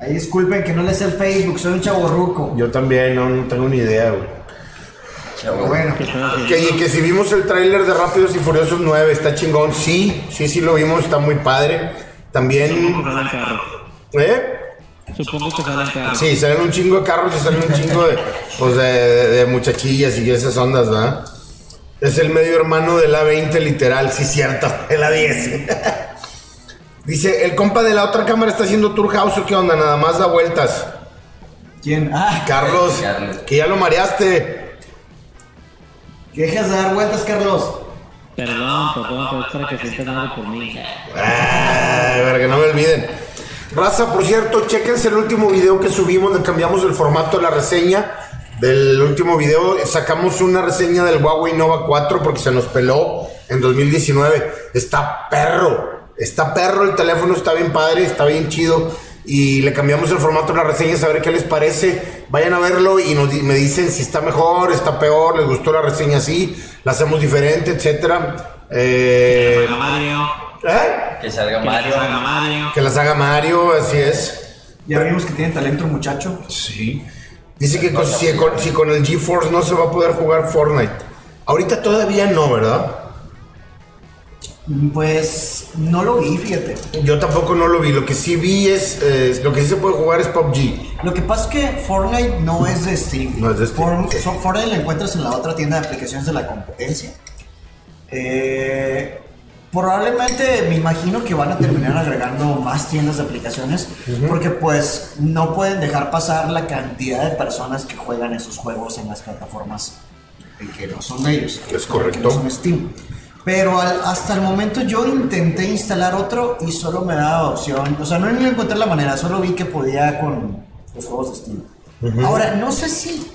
Ahí disculpen que no les sé el Facebook, soy un chaborruco. Yo también, no, no tengo ni idea, güey. Pero bueno, ¿Qué estás haciendo? Que, si vimos el tráiler de Rápidos y Furiosos 9, está chingón. Sí, sí, sí lo vimos, está muy padre. Supongo También, que salen carros. ¿eh? Supongo que salen carros. Sí, salen un chingo de carros y salen un chingo de, pues de, de- de muchachillas y esas ondas, ¿verdad? Es el medio hermano del A20, literal, sí, cierto, el A10. Dice, el compa de la otra cámara está haciendo tour house o qué onda, nada más da vueltas. ¿quién? Ah, Carlos, Carlos. que ya lo mareaste. que dejas de dar vueltas, Carlos. Perdón, perdón, pero es para que sientan algo por mí. Ay, verga, no me olviden. Raza, por cierto, chequense el último video que subimos, donde cambiamos el formato de la reseña. Del último video sacamos una reseña del Huawei Nova 4 porque se nos peló en 2019. Está perro, está perro, el teléfono está bien padre, está bien chido. Y le cambiamos el formato de la reseña, a ver qué les parece. Vayan a verlo y nos, me dicen si está mejor, está peor, les gustó la reseña así, la hacemos diferente, etcétera. Eh, Salga Mario. ¿eh? Que salga Que Mario. salga Mario. Que las haga Mario, así es. Ya vimos que tiene talento el muchacho. Sí. Dice que con- si, con, si con el GeForce no se va a poder jugar Fortnite. Ahorita todavía no, ¿verdad? Pues no lo vi, fíjate. Yo tampoco no lo vi. Lo que sí vi es. eh, lo que sí se puede jugar es PUBG. Lo que pasa es que Fortnite no es de Steam. No es de Steam. Fortnite la encuentras en la otra tienda de aplicaciones de la competencia. Eh, probablemente me imagino que van a terminar agregando más tiendas de aplicaciones porque pues no pueden dejar pasar la cantidad de personas que juegan esos juegos en las plataformas que no son de ellos. Es que correcto. no son Steam. Pero al- hasta el momento yo intenté instalar otro y solo me daba opción. O sea, no ni encontré la manera, solo vi que podía con los juegos de Steam. Ahora, no sé si.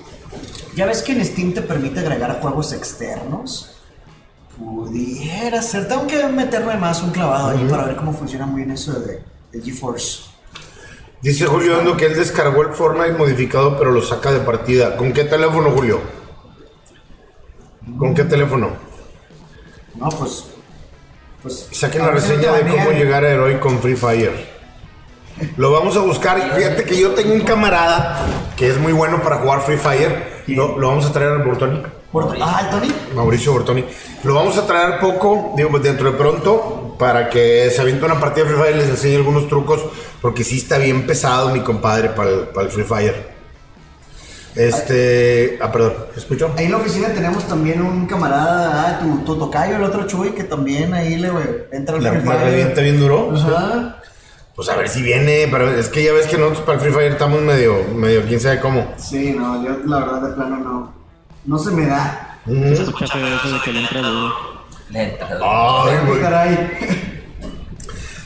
Ya ves que en Steam te permite agregar juegos externos. Pudiera ser. Tengo que meterme más un clavado ahí para ver cómo funciona muy bien eso de, de GeForce. Dice Julio Ando que él descargó el Fortnite modificado, pero lo saca de partida. ¿Con qué teléfono, Julio? ¿Con qué teléfono? No, pues. Pues. Saquen la reseña de cómo llegar a Heroic con Free Fire. Lo vamos a buscar. Fíjate que yo tengo un camarada que es muy bueno para jugar Free Fire. Lo, lo vamos a traer al Bortoni. Ah, el Tony. Mauricio Bortoni. Lo vamos a traer poco, digo, pues, dentro de pronto, para que se aviente una partida de Free Fire y les enseñe algunos trucos, porque sí está bien pesado mi compadre para el, para el Free Fire. Este. Ah, perdón, ¿me ¿escuchó? Ahí en la oficina tenemos también un camarada, ah, tu, tu tocayo, el otro Chuy, que también ahí le güey, entra al Free Fire. revienta bien duro. Ajá. Pues a ver si viene, pero es que ya ves que nosotros para el Free Fire estamos medio, medio quién sabe cómo. Sí, no, yo la verdad de plano no. No se me da. Se escucha feo eso de que le entra duro. Le entra. Ay, güey. caray.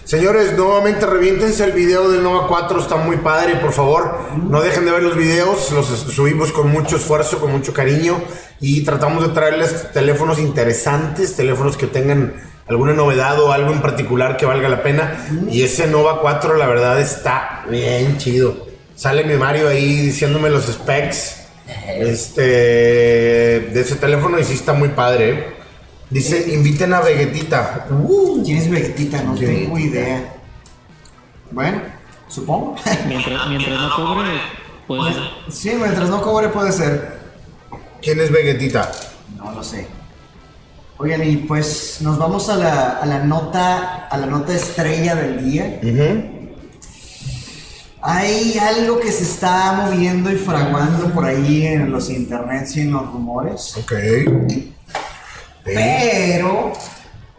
Señores, nuevamente reviéntense el video del Nova 4, está muy padre, por favor, no dejen de ver los videos, los subimos con mucho esfuerzo, con mucho cariño y tratamos de traerles teléfonos interesantes, teléfonos que tengan alguna novedad o algo en particular que valga la pena y ese Nova 4 la verdad está bien chido. Sale mi Mario ahí diciéndome los specs este de ese teléfono y sí está muy padre. ¿eh? Dice, inviten a Vegetita. ¿Quién es Vegetita? No tengo idea. Bueno, supongo. Mientras, mientras no cobre, pues sí, mientras no cobre puede ser. ¿Quién es Vegetita? No lo sé. Oigan, y pues nos vamos a la, a la nota, a la nota estrella del día. Hay algo que se está moviendo y fraguando por ahí en los internets y en los rumores. Ok. Pero,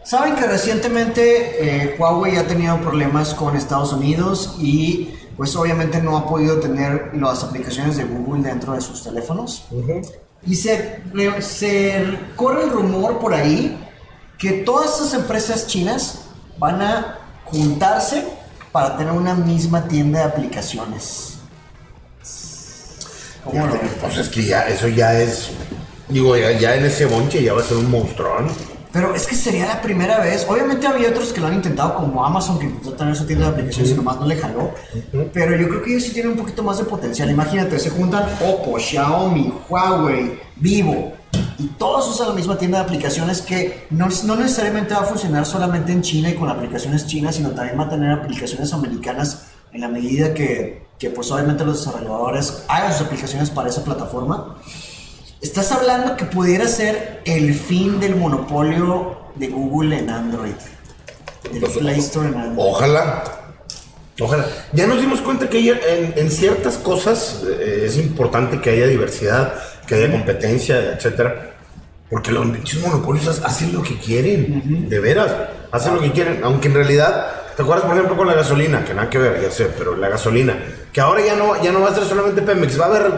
saben que recientemente eh, Huawei ha tenido problemas con Estados Unidos y pues obviamente no ha podido tener las aplicaciones de Google dentro de sus teléfonos. Y se, se corre el rumor por ahí que todas esas empresas chinas van a juntarse para tener una misma tienda de aplicaciones. ¿Cómo lo? Pues es que ya, eso ya es. Digo, ya, ya en ese bonche ya va a ser un monstruón. Pero es que sería la primera vez. Obviamente había otros que lo han intentado, como Amazon, que intentó tener su tienda de aplicaciones y nomás no le jaló. Pero yo creo que ellos sí tienen un poquito más de potencial. Imagínate, se juntan Oppo, Xiaomi, Huawei, Vivo. Y todos usan la misma tienda de aplicaciones que no, no necesariamente va a funcionar solamente en China y con aplicaciones chinas, sino también va a tener aplicaciones americanas en la medida que, que pues obviamente los desarrolladores hagan sus aplicaciones para esa plataforma. Estás hablando que pudiera ser el fin del monopolio de Google en Android. Del Play Store en Android. Ojalá. Ojalá. Ya nos dimos cuenta que en, en ciertas cosas eh, es importante que haya diversidad, que haya competencia, etcétera. Porque los pinches monopolios ha- hacen lo que quieren, de veras, hacen lo que quieren, aunque en realidad, ¿te acuerdas por ejemplo con la gasolina? Que nada que ver, ya sé, pero la gasolina, que ahora ya no, ya no va a ser solamente Pemex, va a haber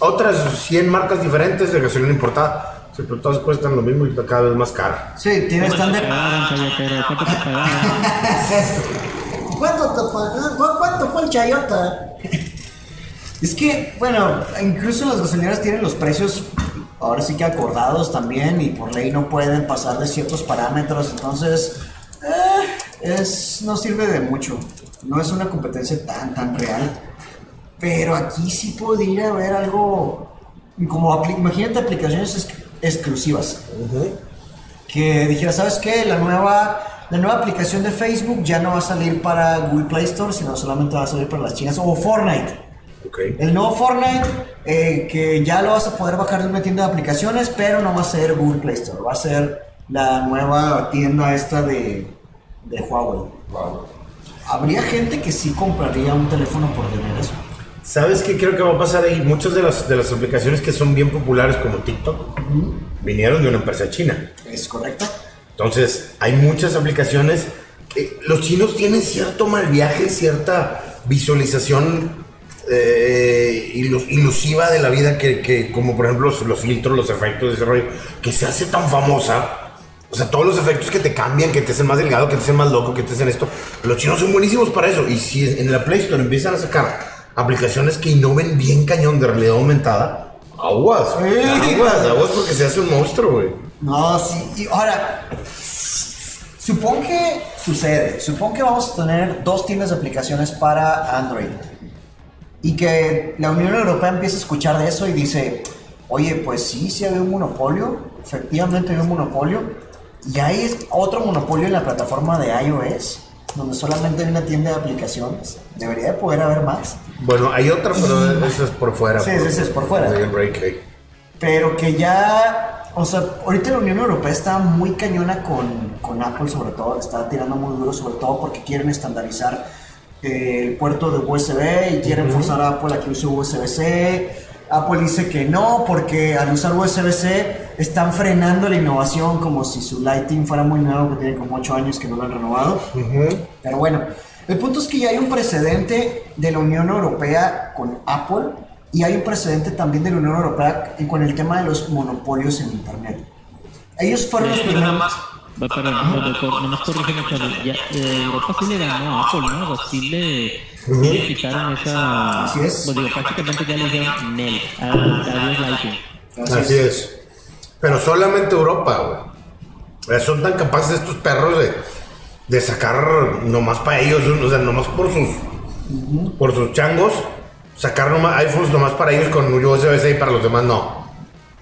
otras 100 marcas diferentes de gasolina importada, Sí, pero todas cuestan lo mismo y cada vez más cara. Sí, tiene ¿Cuánto te estándar. pagaron, Cayetero? ¿Cuánto te pagaron? ¿Cuánto te pagaron? ¿Cu- ¿Cuánto fue el chayota? Es que, bueno, incluso las gasolineras tienen los precios ahora sí que acordados también y por ley no pueden pasar de ciertos parámetros, entonces eh, es, no sirve de mucho. No es una competencia tan, tan real. Pero aquí sí podría haber algo como, apli- imagínate aplicaciones ex- exclusivas que dijera, ¿sabes qué? La nueva, la nueva aplicación de Facebook ya no va a salir para Google Play Store, sino solamente va a salir para las chinas. O Fortnite. Ok. El nuevo Fortnite, eh, que ya lo vas a poder bajar de una tienda de aplicaciones, pero no va a ser Google Play Store, va a ser la nueva tienda esta de, de Huawei. Habría gente que sí compraría un teléfono por tener eso. ¿Sabes qué creo que va a pasar ahí? Muchas de las, de las aplicaciones que son bien populares como TikTok vinieron de una empresa china. ¿Es correcto? Entonces, hay muchas aplicaciones que los chinos tienen cierto mal viaje, cierta visualización eh, ilus- ilusiva de la vida que, que, como por ejemplo los, los filtros, los efectos, ese rollo, que se hace tan famosa. O sea, todos los efectos que te cambian, que te hacen más delgado, que te hacen más loco, que te hacen esto. Los chinos son buenísimos para eso. Y si en la Play Store empiezan a sacar aplicaciones que innoven bien cañón de realidad aumentada, aguas. Aguas, aguas porque se hace un monstruo, güey. No, sí. Y ahora, supongo que sucede. Supongo que vamos a tener dos tiendas de aplicaciones para Android. Y que la Unión Europea empieza a escuchar de eso y dice, oye, pues sí, sí había un monopolio. Efectivamente había un monopolio. Y hay otro monopolio en la plataforma de iOS, donde solamente hay una tienda de aplicaciones. Debería de poder haber más. Bueno, hay otra, pero eso es por fuera. Sí, ese es por fuera. Pero que ya, o sea, ahorita la Unión Europea está muy cañona con, con Apple sobre todo, está tirando muy duro sobre todo porque quieren estandarizar el puerto de USB y quieren forzar a Apple a que use USB-C. Apple dice que no porque al usar USB-C están frenando la innovación como si su Lighting fuera muy nuevo que tiene como 8 años que no lo han renovado. Pero bueno, el punto es que ya hay un precedente de la Unión Europea con Apple y hay un precedente también de la Unión Europea con el tema de los monopolios en Internet. Ellos fueron los Pero nada primeros. más. Va, Perdón, doctor, nomás corrígeme, Charlie. Ya, eh, Europa sí le ganó a Apple, ¿no? O sí le, sí le quitaron esa. Así es. Pues digo, prácticamente ya le dijeron Nel. Adiós, Lighting. Así, es. Pero solamente Europa, güey. Eh, Son tan capaces estos perros de, de sacar nomás para ellos, o sea, nomás por sus, por sus changos, sacar nomás iPhones nomás para ellos con USB-C y para los demás no.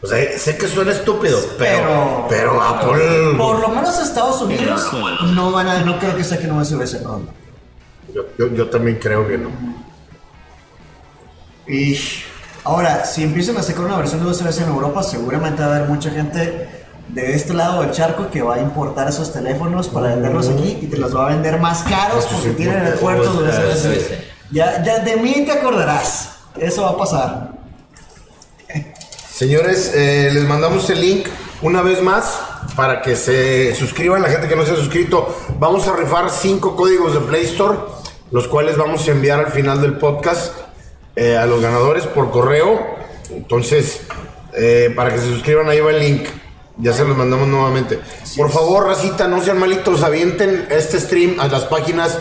O sea, sé que suena estúpido, pero, Pero- pero Apple. Por lo menos Estados Unidos no van a, no creo que saquen USB-C pronto. Yo, yo, yo también creo que no. Y ahora, si empiezan a sacar una versión de USB-C en Europa, seguramente va a haber mucha gente de este lado del charco que va a importar esos teléfonos para venderlos aquí y te los va a vender más caros porque tienen el puerto de USB-C. USB-C. Ya, ya de mí te acordarás. Eso va a pasar. Señores, eh, les mandamos el link una vez más para que se suscriban. La gente que no se ha suscrito, vamos a rifar cinco códigos de Play Store, los cuales vamos a enviar al final del podcast eh, a los ganadores por correo. Entonces, eh, para que se suscriban, ahí va el link. Ya se los mandamos nuevamente. Por favor, racita, no sean malitos, avienten este stream a las páginas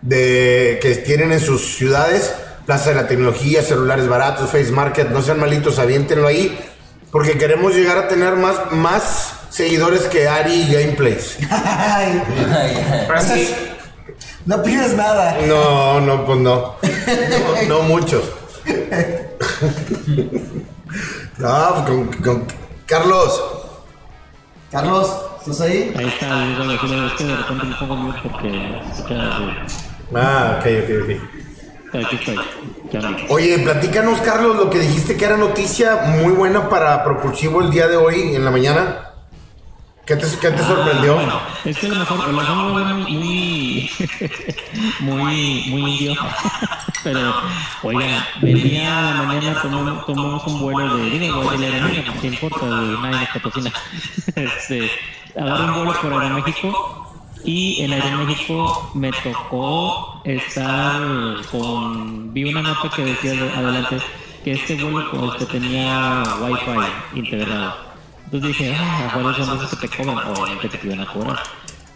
de que tienen en sus ciudades, Plaza de la Tecnología, celulares baratos, Face Market, no sean malitos, aviéntenlo ahí. Porque queremos llegar a tener más, más seguidores que Ari Gameplays. Ay, no pides nada. No, no, pues no. No, no muchos. No, pues con, con- Carlos. Carlos, ¿estás ahí? Ahí está, yo lo que es que de repente me pongo mute porque se queda de- Ah, ok, ok, ok. Pero aquí estoy. Oye, platícanos, Carlos, lo que dijiste que era noticia muy buena para Propulsivo el día de hoy, en la mañana. ¿Qué te, qué te sorprendió? Bueno, es que a lo mejor, a lo mejor muy, muy, muy indio. Pero, oiga, venía a la mañana, tomamos, tomamos un vuelo de, digo, de la aerolínea, ¿qué importa? Nadie nos patrocina. Este, agarré un vuelo por Aeroméxico y en Aeroméxico me tocó estar con, vi una nota que decía de- adelante que este vuelo pues, tenía Wi-Fi integrado. Entonces dije, ah, afuera son esos que te cobran, obviamente que te iban a cobrar.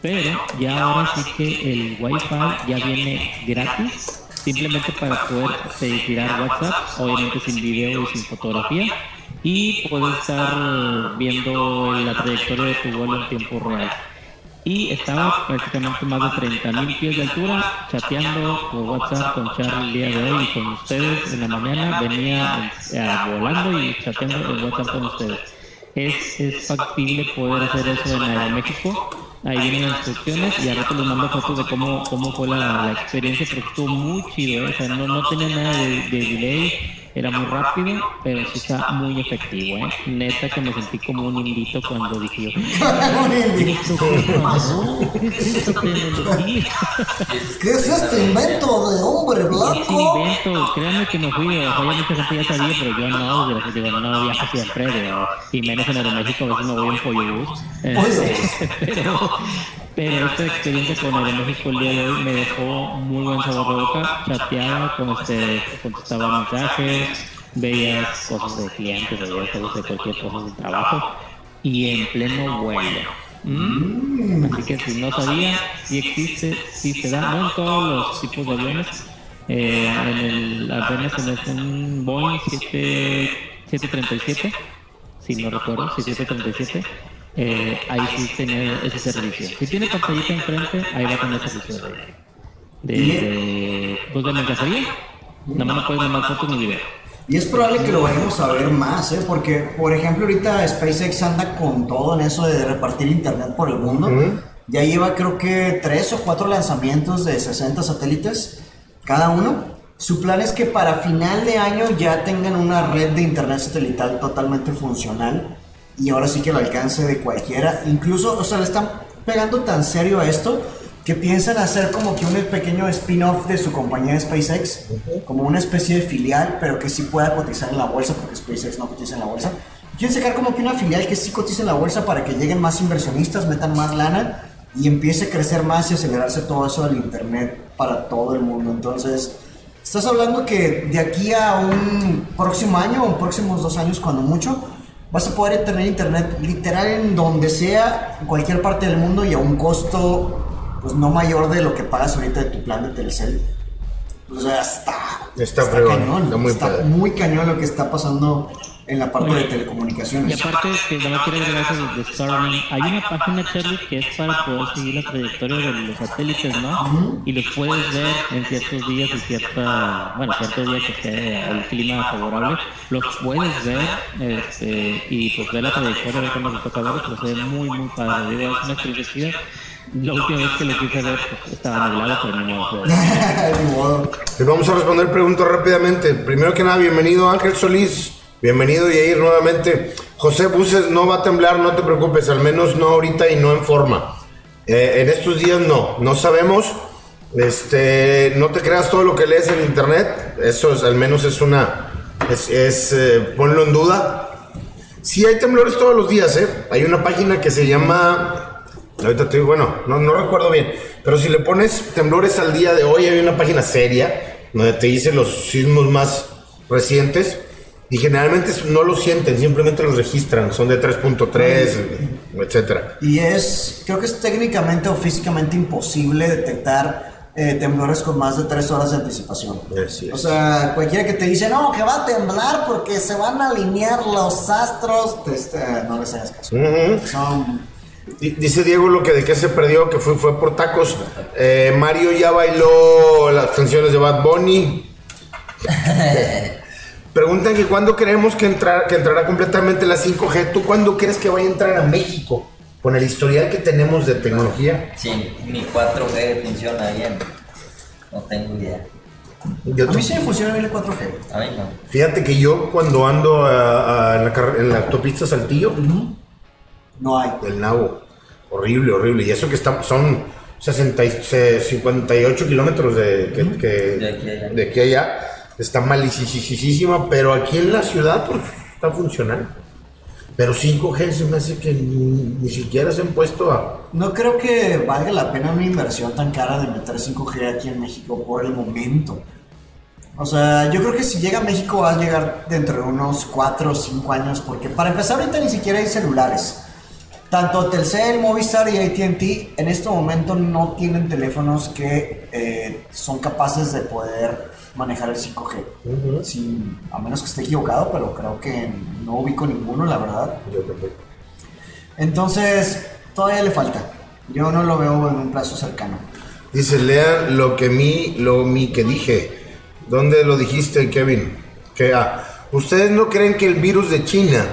Pero ya ahora sí que el Wi-Fi ya viene gratis, simplemente para poder tirar WhatsApp, obviamente sin video y sin fotografía, y puedes estar viendo la trayectoria de tu vuelo en tiempo real. Y estaba prácticamente más de 30.000 pies de altura, chateando por WhatsApp con Charlie el día de hoy y con ustedes en la mañana. Venía eh, volando y chateando en WhatsApp con ustedes. Es, es factible poder hacer eso en Aeroméxico. Ahí vienen las instrucciones y al rato les mando fotos de cómo, cómo fue la, la experiencia, porque estuvo muy chido. ¿eh? O sea, no, no tenía nada de delay, era muy rápido, pero sí está muy efectivo. ¿eh? Neta que me sentí como un indito cuando dije yo. "Esto qué es esto, tecnología?" ¿Qué es este invento de hombre Este blanco? invento, créanme que me fui, o sea, ya mucha gente ya sabía, pero yo no, digo, digo, no viajo siempre, y menos en Aeroméxico, a veces me voy en pollo bus. Este, pero, pero esta experiencia con Aeroméxico el día de hoy me dejó muy buen sabor de boca, chateaba, con este, contestaba mensajes, veías cosas de clientes, veías cosas de cualquier cosa de trabajo, y en pleno vuelo. ¿Mm? Así que si no sabía, si existe, si se da, no en todos los tipos de aviones. Eh, en el apenas en el- un Boeing 7, 737, si no recuerdo, si 737, eh, ahí sí tenía ese servicio. Si tiene pantallita enfrente, ahí va a tener servicio de, de, de, pues de mensajería. Nada más no puedes mandar fotos ni video. Y es probable que lo vayamos a ver más, ¿eh? Porque, por ejemplo, ahorita SpaceX anda con todo en eso de repartir internet por el mundo. Ya lleva creo que tres o cuatro lanzamientos de 60 satélites cada uno. Su plan es que para final de año ya tengan una red de internet satelital totalmente funcional y ahora sí que el alcance de cualquiera. Incluso, o sea, le están pegando tan serio a esto que piensan hacer como que un pequeño spin-off de su compañía de SpaceX, como una especie de filial, pero que sí pueda cotizar en la bolsa, porque SpaceX no cotiza en la bolsa. Quieren sacar como que una filial que sí cotice en la bolsa para que lleguen más inversionistas, metan más lana y empiece a crecer más y acelerarse todo eso del Internet para todo el mundo. Entonces, estás hablando que de aquí a un próximo año o próximos dos años, cuando mucho, vas a poder tener internet literal en donde sea, en cualquier parte del mundo y a un costo pues no mayor de lo que pagas ahorita de tu plan de Telcel. O sea, está, Está fregón, cañón, está muy está muy cañón lo que está pasando en la parte de Oye, Y telecomunicaciones. aparte, que no me quiero agregar eso de Starlink, hay una página, Charlie, que es para poder seguir la trayectoria de los satélites, ¿no? Y los puedes ver en ciertos días y cierta, bueno, ciertos días que esté el clima favorable, los puedes ver este, y pues ver la trayectoria de cómo se toca verlos, pero se ve muy, muy padre. Digo, es una experiencia. La última vez que lo quise ver, pues, estaba nublado, pero no modo. Les vamos a responder preguntas rápidamente. Primero que nada, bienvenido Ángel Solís. Bienvenido Yair nuevamente. José Buses no va a temblar, no te preocupes, al menos no ahorita y no en forma. Eh, en estos días no, no sabemos. Este, no te creas todo lo que lees en internet. Eso es, al menos es una, es, es, eh, ponlo en duda. Sí hay temblores todos los días, ¿eh? Hay una página que se llama... Ahorita te digo, bueno, no, no recuerdo bien, pero si le pones temblores al día de hoy, hay una página seria donde te dice los sismos más recientes y generalmente no los sienten, simplemente los registran, son de 3.3, etcétera. Y es, creo que es técnicamente o físicamente imposible detectar eh, temblores con más de tres horas de anticipación. Así es. O sea, cualquiera que te dice, no, que va a temblar porque se van a alinear los astros, te- este, no les hagas caso. Son Di- Dice Diego lo que de qué se perdió, que fue, fue por tacos. Eh, Mario ya bailó las canciones de Bad Bunny. Preguntan que cuándo creemos que, entrar, que entrará completamente la 5G. ¿Tú cuándo crees que vaya a entrar a México? Con el historial que tenemos de tecnología. Sí, mi 4G funciona bien. No tengo idea. Yo A mí sí me funciona bien el 4G. A mí no. Fíjate que yo cuando ando a- a- en, la, en la autopista Saltillo, No hay. del Nabo, horrible, horrible. Y eso que está, son 60 y- se- 58 kilómetros de, que- que- De aquí a allá. de aquí a allá. Está malicisísima, pero aquí en la ciudad pues está funcionando. Pero 5G se me hace que ni, ni siquiera se han puesto a... No creo que valga la pena una inversión tan cara de meter 5G aquí en México por el momento. O sea, yo creo que si llega a México va a llegar dentro de unos 4 o 5 años, porque para empezar ahorita ni siquiera hay celulares. Tanto Telcel, Movistar y ATT en este momento no tienen teléfonos que eh, son capaces de poder manejar el 5G. Sin- a menos que esté equivocado, pero creo que no ubico ninguno, la verdad. Yo tampoco. Entonces, todavía le falta. Yo no lo veo en un plazo cercano. Dice, lean lo que mi, lo mi que dije. ¿Dónde lo dijiste, Kevin? Que ah, ustedes no creen que el virus de China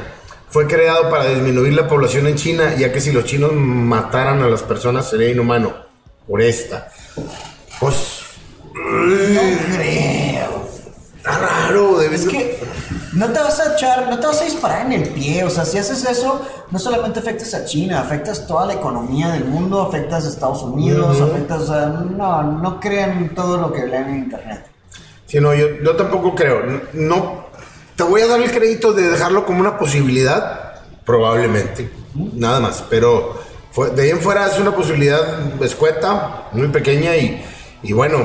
fue creado para disminuir la población en China, ya que si los chinos mataran a las personas sería inhumano. Por esta. Pues No creo. está raro, debe Es que no te vas a echar, no te vas a disparar en el pie. O sea, si haces eso, no solamente afectas a China, afectas toda la economía del mundo, afectas a Estados Unidos, afectas a. No, no crean todo lo que leen en internet. Sí, no, yo, yo tampoco creo. No, te voy a dar el crédito de dejarlo como una posibilidad, probablemente, nada más. Pero fue- de ahí en fuera es una posibilidad escueta, muy pequeña y, y bueno,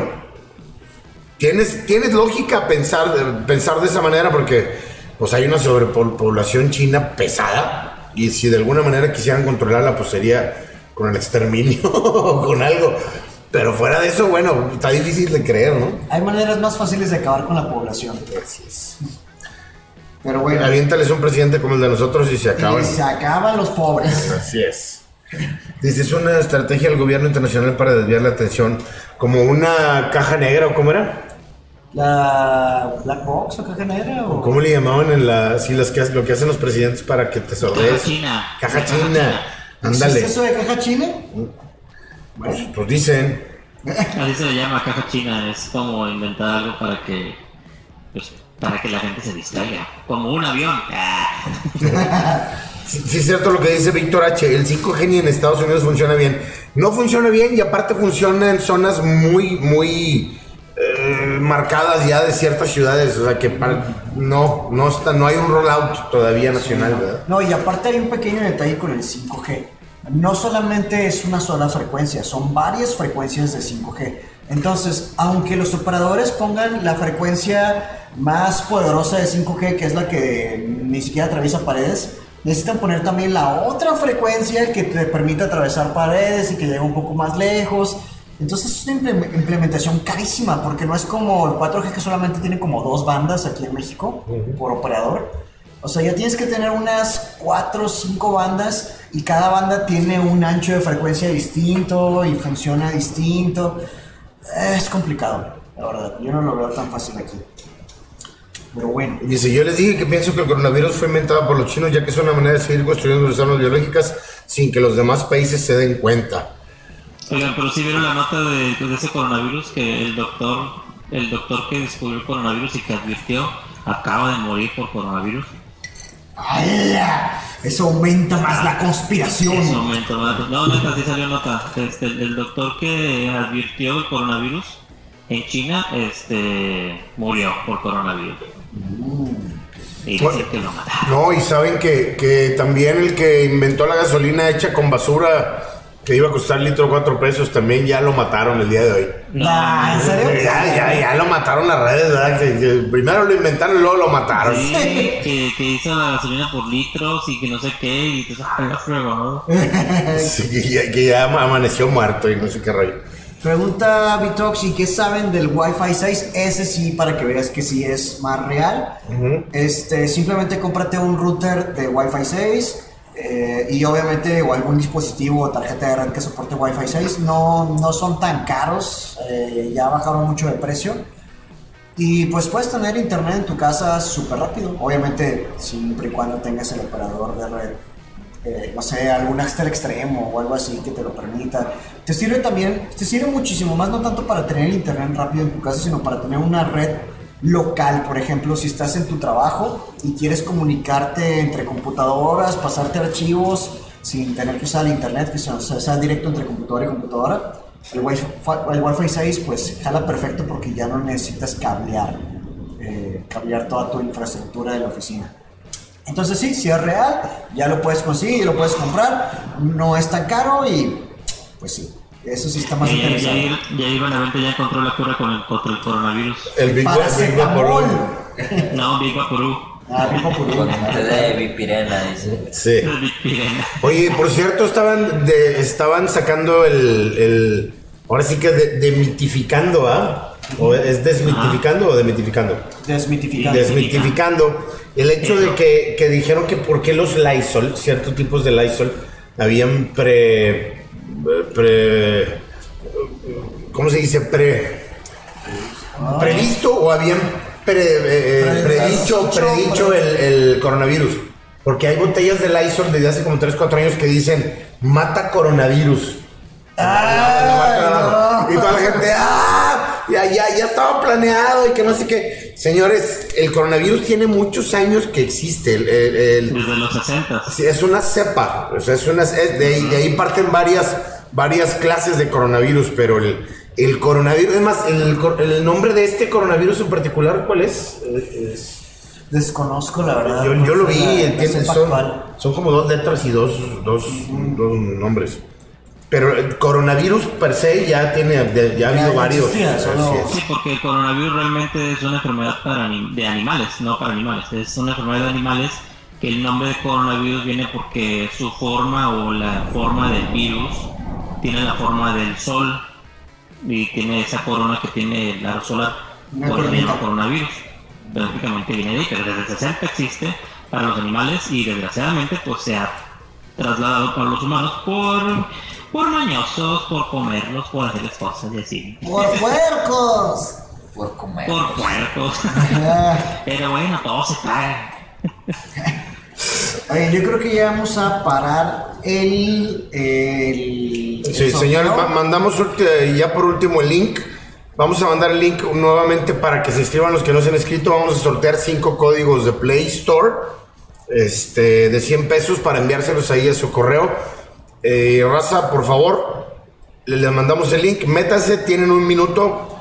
tienes, tienes lógica pensar, de- pensar de esa manera porque pues hay una sobrepoblación china pesada y si de alguna manera quisieran controlarla pues sería con el exterminio o con algo. Pero fuera de eso, bueno, está difícil de creer, ¿no? Hay maneras más fáciles de acabar con la población. Así es. Pero bueno, Aviéntales un presidente como el de nosotros y se acaban. y se acaban los pobres. Así es. Dice, es una estrategia del gobierno internacional para desviar la atención, como una caja negra, ¿o cómo era? ¿La Black Box o caja negra? O... ¿Cómo le llamaban en la, sí, las que, lo que hacen los presidentes para que te sordees? Caja china. Caja china. Ándale. ¿Es eso de caja china? Pues, pues dicen. Así se le llama caja china, es como inventar algo para que pues, para que la gente se distraiga, como un avión. Sí, sí es cierto lo que dice Víctor H. El 5G ni en Estados Unidos funciona bien. No funciona bien y aparte funciona en zonas muy, muy eh, marcadas ya de ciertas ciudades. O sea que para- no, no, está, no hay un rollout todavía nacional, ¿verdad? No, y aparte hay un pequeño detalle con el 5G. No solamente es una sola frecuencia, son varias frecuencias de 5G. Entonces, aunque los operadores pongan la frecuencia más poderosa de 5G, que es la que ni siquiera atraviesa paredes, necesitan poner también la otra frecuencia que te permite atravesar paredes y que llegue un poco más lejos. Entonces es una implem- implementación carísima porque no es como el 4G que solamente tiene como dos bandas aquí en México por operador. O sea, ya tienes que tener unas 4 o 5 bandas y cada banda tiene un ancho de frecuencia distinto y funciona distinto. Es complicado, la verdad. Yo no lo veo tan fácil aquí. Pero bueno. Dice, yo les dije que pienso que el coronavirus fue inventado por los chinos ya que es una manera de seguir construyendo las armas biológicas sin que los demás países se den cuenta. Oigan, pero si vieron la nota de, de ese coronavirus que el doctor, el doctor que descubrió el coronavirus y que advirtió, acaba de morir por coronavirus. ¡Hala! Eso aumenta más la conspiración. momento, ¿verdad? no, neta, sí salió nota. Este, el doctor que advirtió el coronavirus en China, este, murió por coronavirus. Y dicen Bueno. que lo mataron. No, y saben que, que también el que inventó la gasolina hecha con basura que iba a costar litro cuatro pesos, también ya lo mataron el día de hoy. Nah, ¿en serio? Ya, ya, ya lo mataron las redes, ¿verdad? Que- que primero lo inventaron y luego lo mataron. Sí, que, que hizo la gasolina por litros y que no sé qué, y pues, ay, la fregada. Sí, que, ya, que ya ama- amaneció muerto y no sé qué rollo. Pregunta Vitox, ¿y qué saben del Wi-Fi 6? Ese sí, para que veas que sí es más real. este, simplemente cómprate un router de Wi-Fi 6 eh, y obviamente o algún dispositivo o tarjeta de red que soporte Wi-Fi 6. No, no son tan caros, eh, ya bajaron mucho de precio. Y pues puedes tener internet en tu casa súper rápido. Obviamente, siempre y cuando tengas el operador de red eh, no sé, algún extra extremo o algo así que te lo permita. Te sirve también, te sirve muchísimo más, no tanto para tener internet rápido en tu casa, sino para tener una red local, por ejemplo, si estás en tu trabajo y quieres comunicarte entre computadoras, pasarte archivos sin tener que usar el internet, que sea, sea directo entre computadora y computadora, el Wi-Fi, el Wi-Fi 6 pues jala perfecto porque ya no necesitas cablear, eh, cablear toda tu infraestructura de la oficina. Entonces sí, si es real, ya lo puedes conseguir, lo puedes comprar, no es tan caro y pues sí, eso sí está más interesante. Y ahí Benavente ya encontró la cura con el, contra el coronavirus. El Big, Big Paracetamol. No, Big Vaporú. Ah, Big Vaporú. Té de Vipirena, dice. Sí. Oye, por cierto, estaban de, estaban sacando el, el ahora sí que de, demitificando, ¿ah? ¿O es desmitificando o demitificando? Desmitificando. Desmitificando el hecho de que, que dijeron que por qué los Lysol, ciertos tipos de Lysol, habían pre. pre ¿Cómo se dice? Pre. previsto o habían pre- eh, predicho, predicho el, el coronavirus. Porque hay botellas de Lysol desde hace como 3, 4 años que dicen mata coronavirus. Ah, Y toda la gente, ¡ah! Ya, ya, ya estaba planeado y que no sé qué. Señores, el coronavirus tiene muchos años que existe. El, el- el- Desde los 60. sí, es una cepa. O sea, es una, es- de, ahí, de ahí parten varias, varias clases de coronavirus, pero el, el coronavirus, es más, el, cor- el nombre de este coronavirus en particular, ¿cuál es? Es- Desconozco la verdad. yo, yo lo vi, La- son, son como dos letras y dos, dos, dos nombres. Pero el coronavirus per se ya tiene, ya ha habido varios. Sí, porque el coronavirus realmente es una enfermedad para anim- de animales, no para animales. Es una enfermedad de animales que el nombre de coronavirus viene porque su forma o la forma del virus tiene la forma del sol y tiene esa corona que tiene el aro solar. Por coronita. llama coronavirus. Prácticamente viene de ahí, pero desde 60 existe para los animales y desgraciadamente pues se ha trasladado para los humanos por, por mañosos, por comerlos, por hacerles cosas y así. ¡Por puercos! Por comer. Por puercos. Pero bueno, todo se paga. Oye, yo creo que ya vamos a parar el. el el Sí, señores, ma- mandamos ya por último el link. Vamos a mandar el link nuevamente para que se inscriban los que no se han inscrito. Vamos a sortear cinco códigos de Play Store este, de 100 pesos para enviárselos ahí a su correo. Eh, raza, por favor, le- les mandamos el link. Métanse, tienen un minuto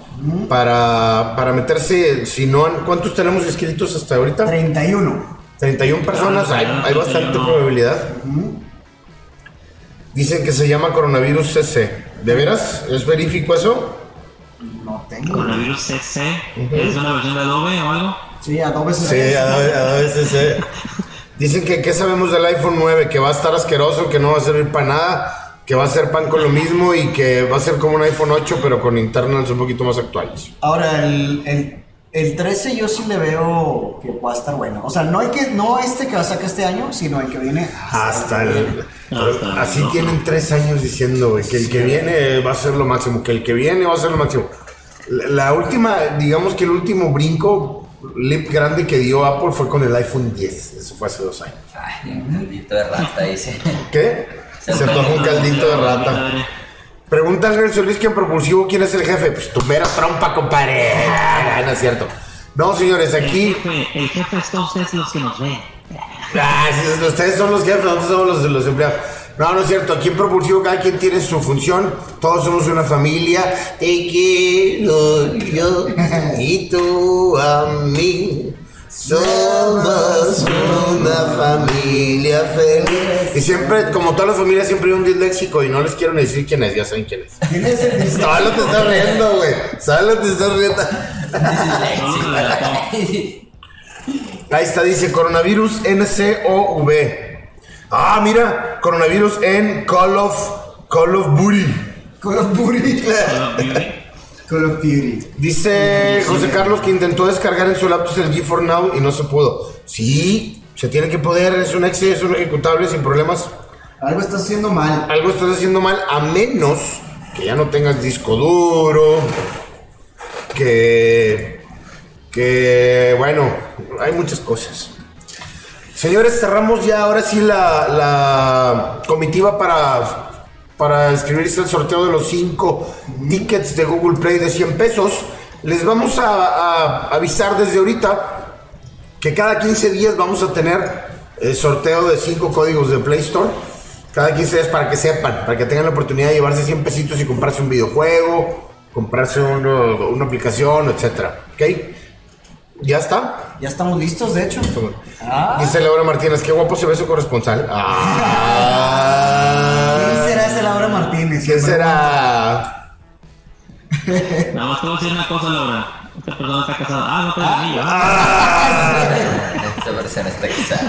para, para meterse. Si no, ¿cuántos tenemos inscritos hasta ahorita? 31. 31 personas, hay, hay bastante probabilidad. Dicen que se llama coronavirus CC. ¿De veras? ¿Es verífico eso? No tengo. Coronavirus CC. ¿Es una versión de Adobe o algo? Sí, a dos veces. Sí, a ver, a ver, CC. Dicen que qué sabemos del iPhone 9, que va a estar asqueroso, que no va a servir para nada, que va a ser pan con lo mismo y que va a ser como un iPhone 8, pero con internals un poquito más actuales. Ahora, el, el, el 13 yo sí le veo que va a estar bueno. O sea, no hay que, no este que va a sacar este año, sino el que viene Hasta el. Hasta el- así no. tienen tres años diciendo, güey, que el que viene va a ser lo máximo, que el que viene va a ser lo máximo. La, la última, digamos que el último brinco, lip grande que dio Apple fue con el iPhone 10. Eso fue hace dos años. Ay, un caldito de rata, dice. ¿Qué? Se Se antoja un caldito de rata. Pregunta al Nelson Luis que en propulsivo quién es el jefe. Pues tu mera trompa, compadre. Ah, No es cierto. No, señores, El aquí. jefe, el jefe está ustedes los que nos ven. Ah, ustedes son los jefes, nosotros somos los, los empleados. No, no es cierto. Aquí en Propulsivo cada quien tiene su función. Todos somos una familia. Te quiero yo y tú a mí. Somos una familia feliz. Y siempre, como todas las familias, siempre hay un disléxico y no les quiero ni decir quién es, ya saben quién es. ¿Quién es el disléxico? ¿Sabes lo que te estás riendo, güey? ¿Sabes lo que te estás riendo? Ahí está, dice coronavirus NCOV. Ah, mira, coronavirus en Call of Call of Booty. Call of Duty. Call of Duty. Call of Duty. Dice José Carlos que intentó descargar en su laptop el G4 Now y no se pudo. Sí, se tiene que poder, es un exe, es un ejecutable sin problemas. Algo estás haciendo mal. Algo estás haciendo mal, a menos que ya no tengas disco duro, que, que, bueno, hay muchas cosas. Señores, cerramos ya ahora sí la, la comitiva para, para inscribirse al sorteo de los 5 tickets de Google Play de 100 pesos. Les vamos a, a avisar desde ahorita que cada 15 días vamos a tener el sorteo de 5 códigos de Play Store. Cada 15 días para que sepan, para que tengan la oportunidad de llevarse 100 pesitos y comprarse un videojuego, comprarse uno- una aplicación, etcétera. ¿Ok? ¿Ya está? Ya estamos listos, de hecho. Ah. Dice Laura Martínez, qué guapo se ve su corresponsal. ¿Quién Ah. será ese Laura Martínez? ¿Quién será? Nada más te voy a decir una cosa, Laura. Esta persona está casada. Ah, no te anillo. Esta versión está quizá.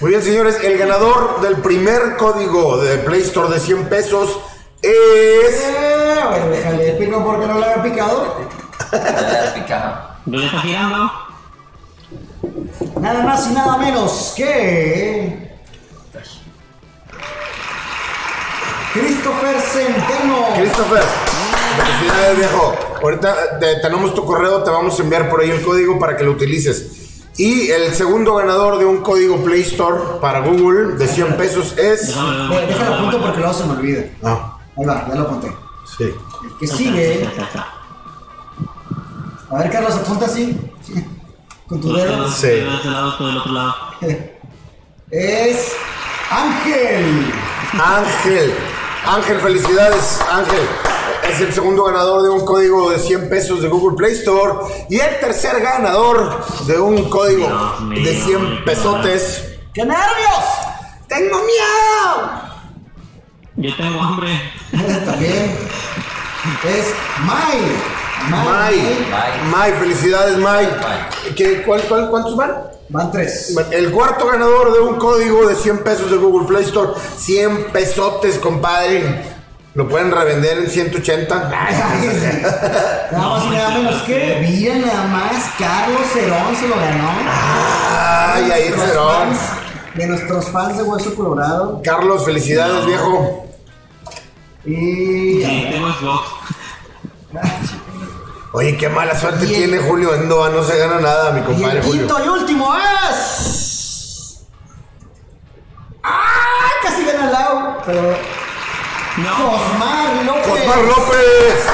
Muy bien, señores, el ganador del primer código de Play Store de 100 pesos es... Eh, bueno, déjale pico porque no le había picado. Ya le has picado. ¿Lo ya está girando? Nada más y nada menos que. Christopher Centeno. Christopher, felicidades viejo. Ahorita te- tenemos tu correo, te vamos a enviar por ahí el código para que lo utilices. Y el segundo ganador de un código Play Store para Google de 100 pesos es... Déjame Ve, Déjalo apunto porque luego se me olvida. Ah, Ahí va, ya lo apunté. sí. El que sigue. A ver, Carlos, apunta así. Con tu dedo. Sí. De ese lado, tú del otro lado. Es. Ángel. Ángel, Ángel, felicidades, Ángel. Es el segundo ganador de un código de 100 pesos de Google Play Store. Y el tercer ganador de un código mío, de 100 pesotes. ¡Qué nervios! ¡Tengo miedo! Yo tengo hambre. También. Es Mai. May, May. May, felicidades, May. May. ¿Qué, cuál, cuál, ¿Cuántos van? Van tres. El cuarto ganador de un código de 100 pesos de Google Play Store. 100 pesotes, compadre. Lo pueden revender en 180. Nada más y nada menos que. Mira nada más, Carlos Cerón se lo ganó. Ay, ahí Cerón. De nuestros fans de Hueso Colorado. Carlos, felicidades, viejo. Y. Sí, tengo Xbox. Oye, qué mala suerte Y el- tiene Julio Endoa. No se gana nada, mi Y compadre el Julio. quinto y último es. ¡Ah! Casi gana Lau, pero. Josmar López. Osmar López.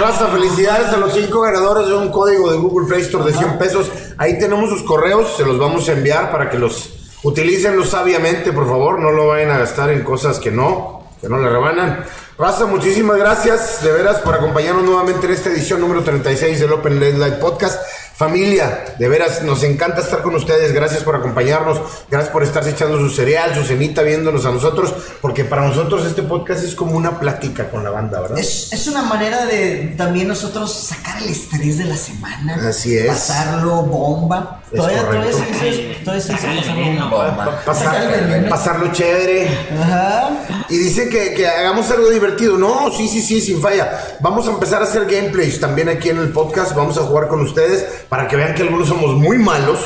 Raza, felicidades a los cinco ganadores de un código de Google Play Store de 100 pesos. Ahí tenemos sus correos, se los vamos a enviar para que los utilicen sabiamente, por favor. No lo vayan a gastar en cosas que no, que no le rebanan. Raza, muchísimas gracias de veras por acompañarnos nuevamente en esta edición número 36 del Open Late Light Podcast. Familia, de veras, nos encanta estar con ustedes. Gracias por acompañarnos. Gracias por estarse echando su cereal, su cenita, viéndonos a nosotros. Porque para nosotros este podcast es como una plática con la banda, ¿verdad? Es, es una manera de también nosotros sacar el estrés de la semana. Así es. Pasarlo bomba. Es todavía, todavía correcto. se todavía pasarlo bomba. Pasar- pasarlo chévere. Ajá. Y dice que, que hagamos algo divertido. No, sí, sí, sí, sin falla. Vamos a empezar a hacer gameplays también aquí en el podcast. Vamos a jugar con ustedes para que vean que algunos somos muy malos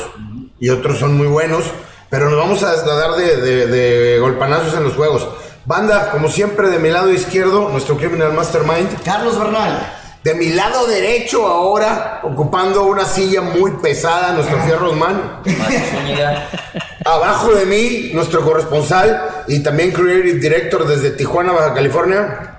y otros son muy buenos. Pero nos vamos a, dar de, de- de golpanazos en los juegos. Banda, como siempre, de mi lado izquierdo, nuestro Criminal Mastermind. Carlos Bernal. De mi lado derecho ahora, ocupando una silla muy pesada, nuestro Fierro Man. Abajo de mí, nuestro corresponsal y también Creative Director desde Tijuana, Baja California.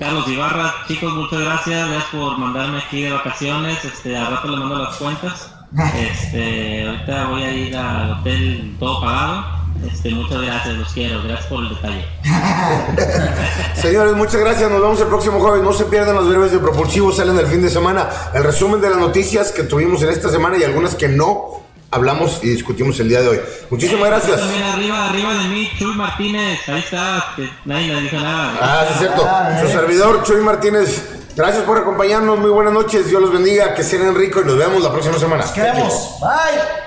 Carlos Ibarra, chicos, muchas gracias. Gracias por mandarme aquí de vacaciones. Este, al rato le mando las cuentas. Este, ahorita voy a ir al hotel todo pagado. Este, muchas gracias, los quiero. Gracias por el detalle. Señores, muchas gracias. Nos vemos el próximo jueves. No se pierdan los breves de Propulsivo. Salen el fin de semana. El resumen de las noticias que tuvimos en esta semana y algunas que no hablamos y discutimos el día de hoy. Muchísimas gracias. También arriba, arriba de mí, Chuy Martínez. Ahí está, que nadie le dijo nada. Ah, sí, es cierto. Su servidor, Chuy Martínez. Gracias por acompañarnos. Muy buenas noches. Dios los bendiga. Que sean ricos y nos vemos la próxima semana. Queremos. Bye.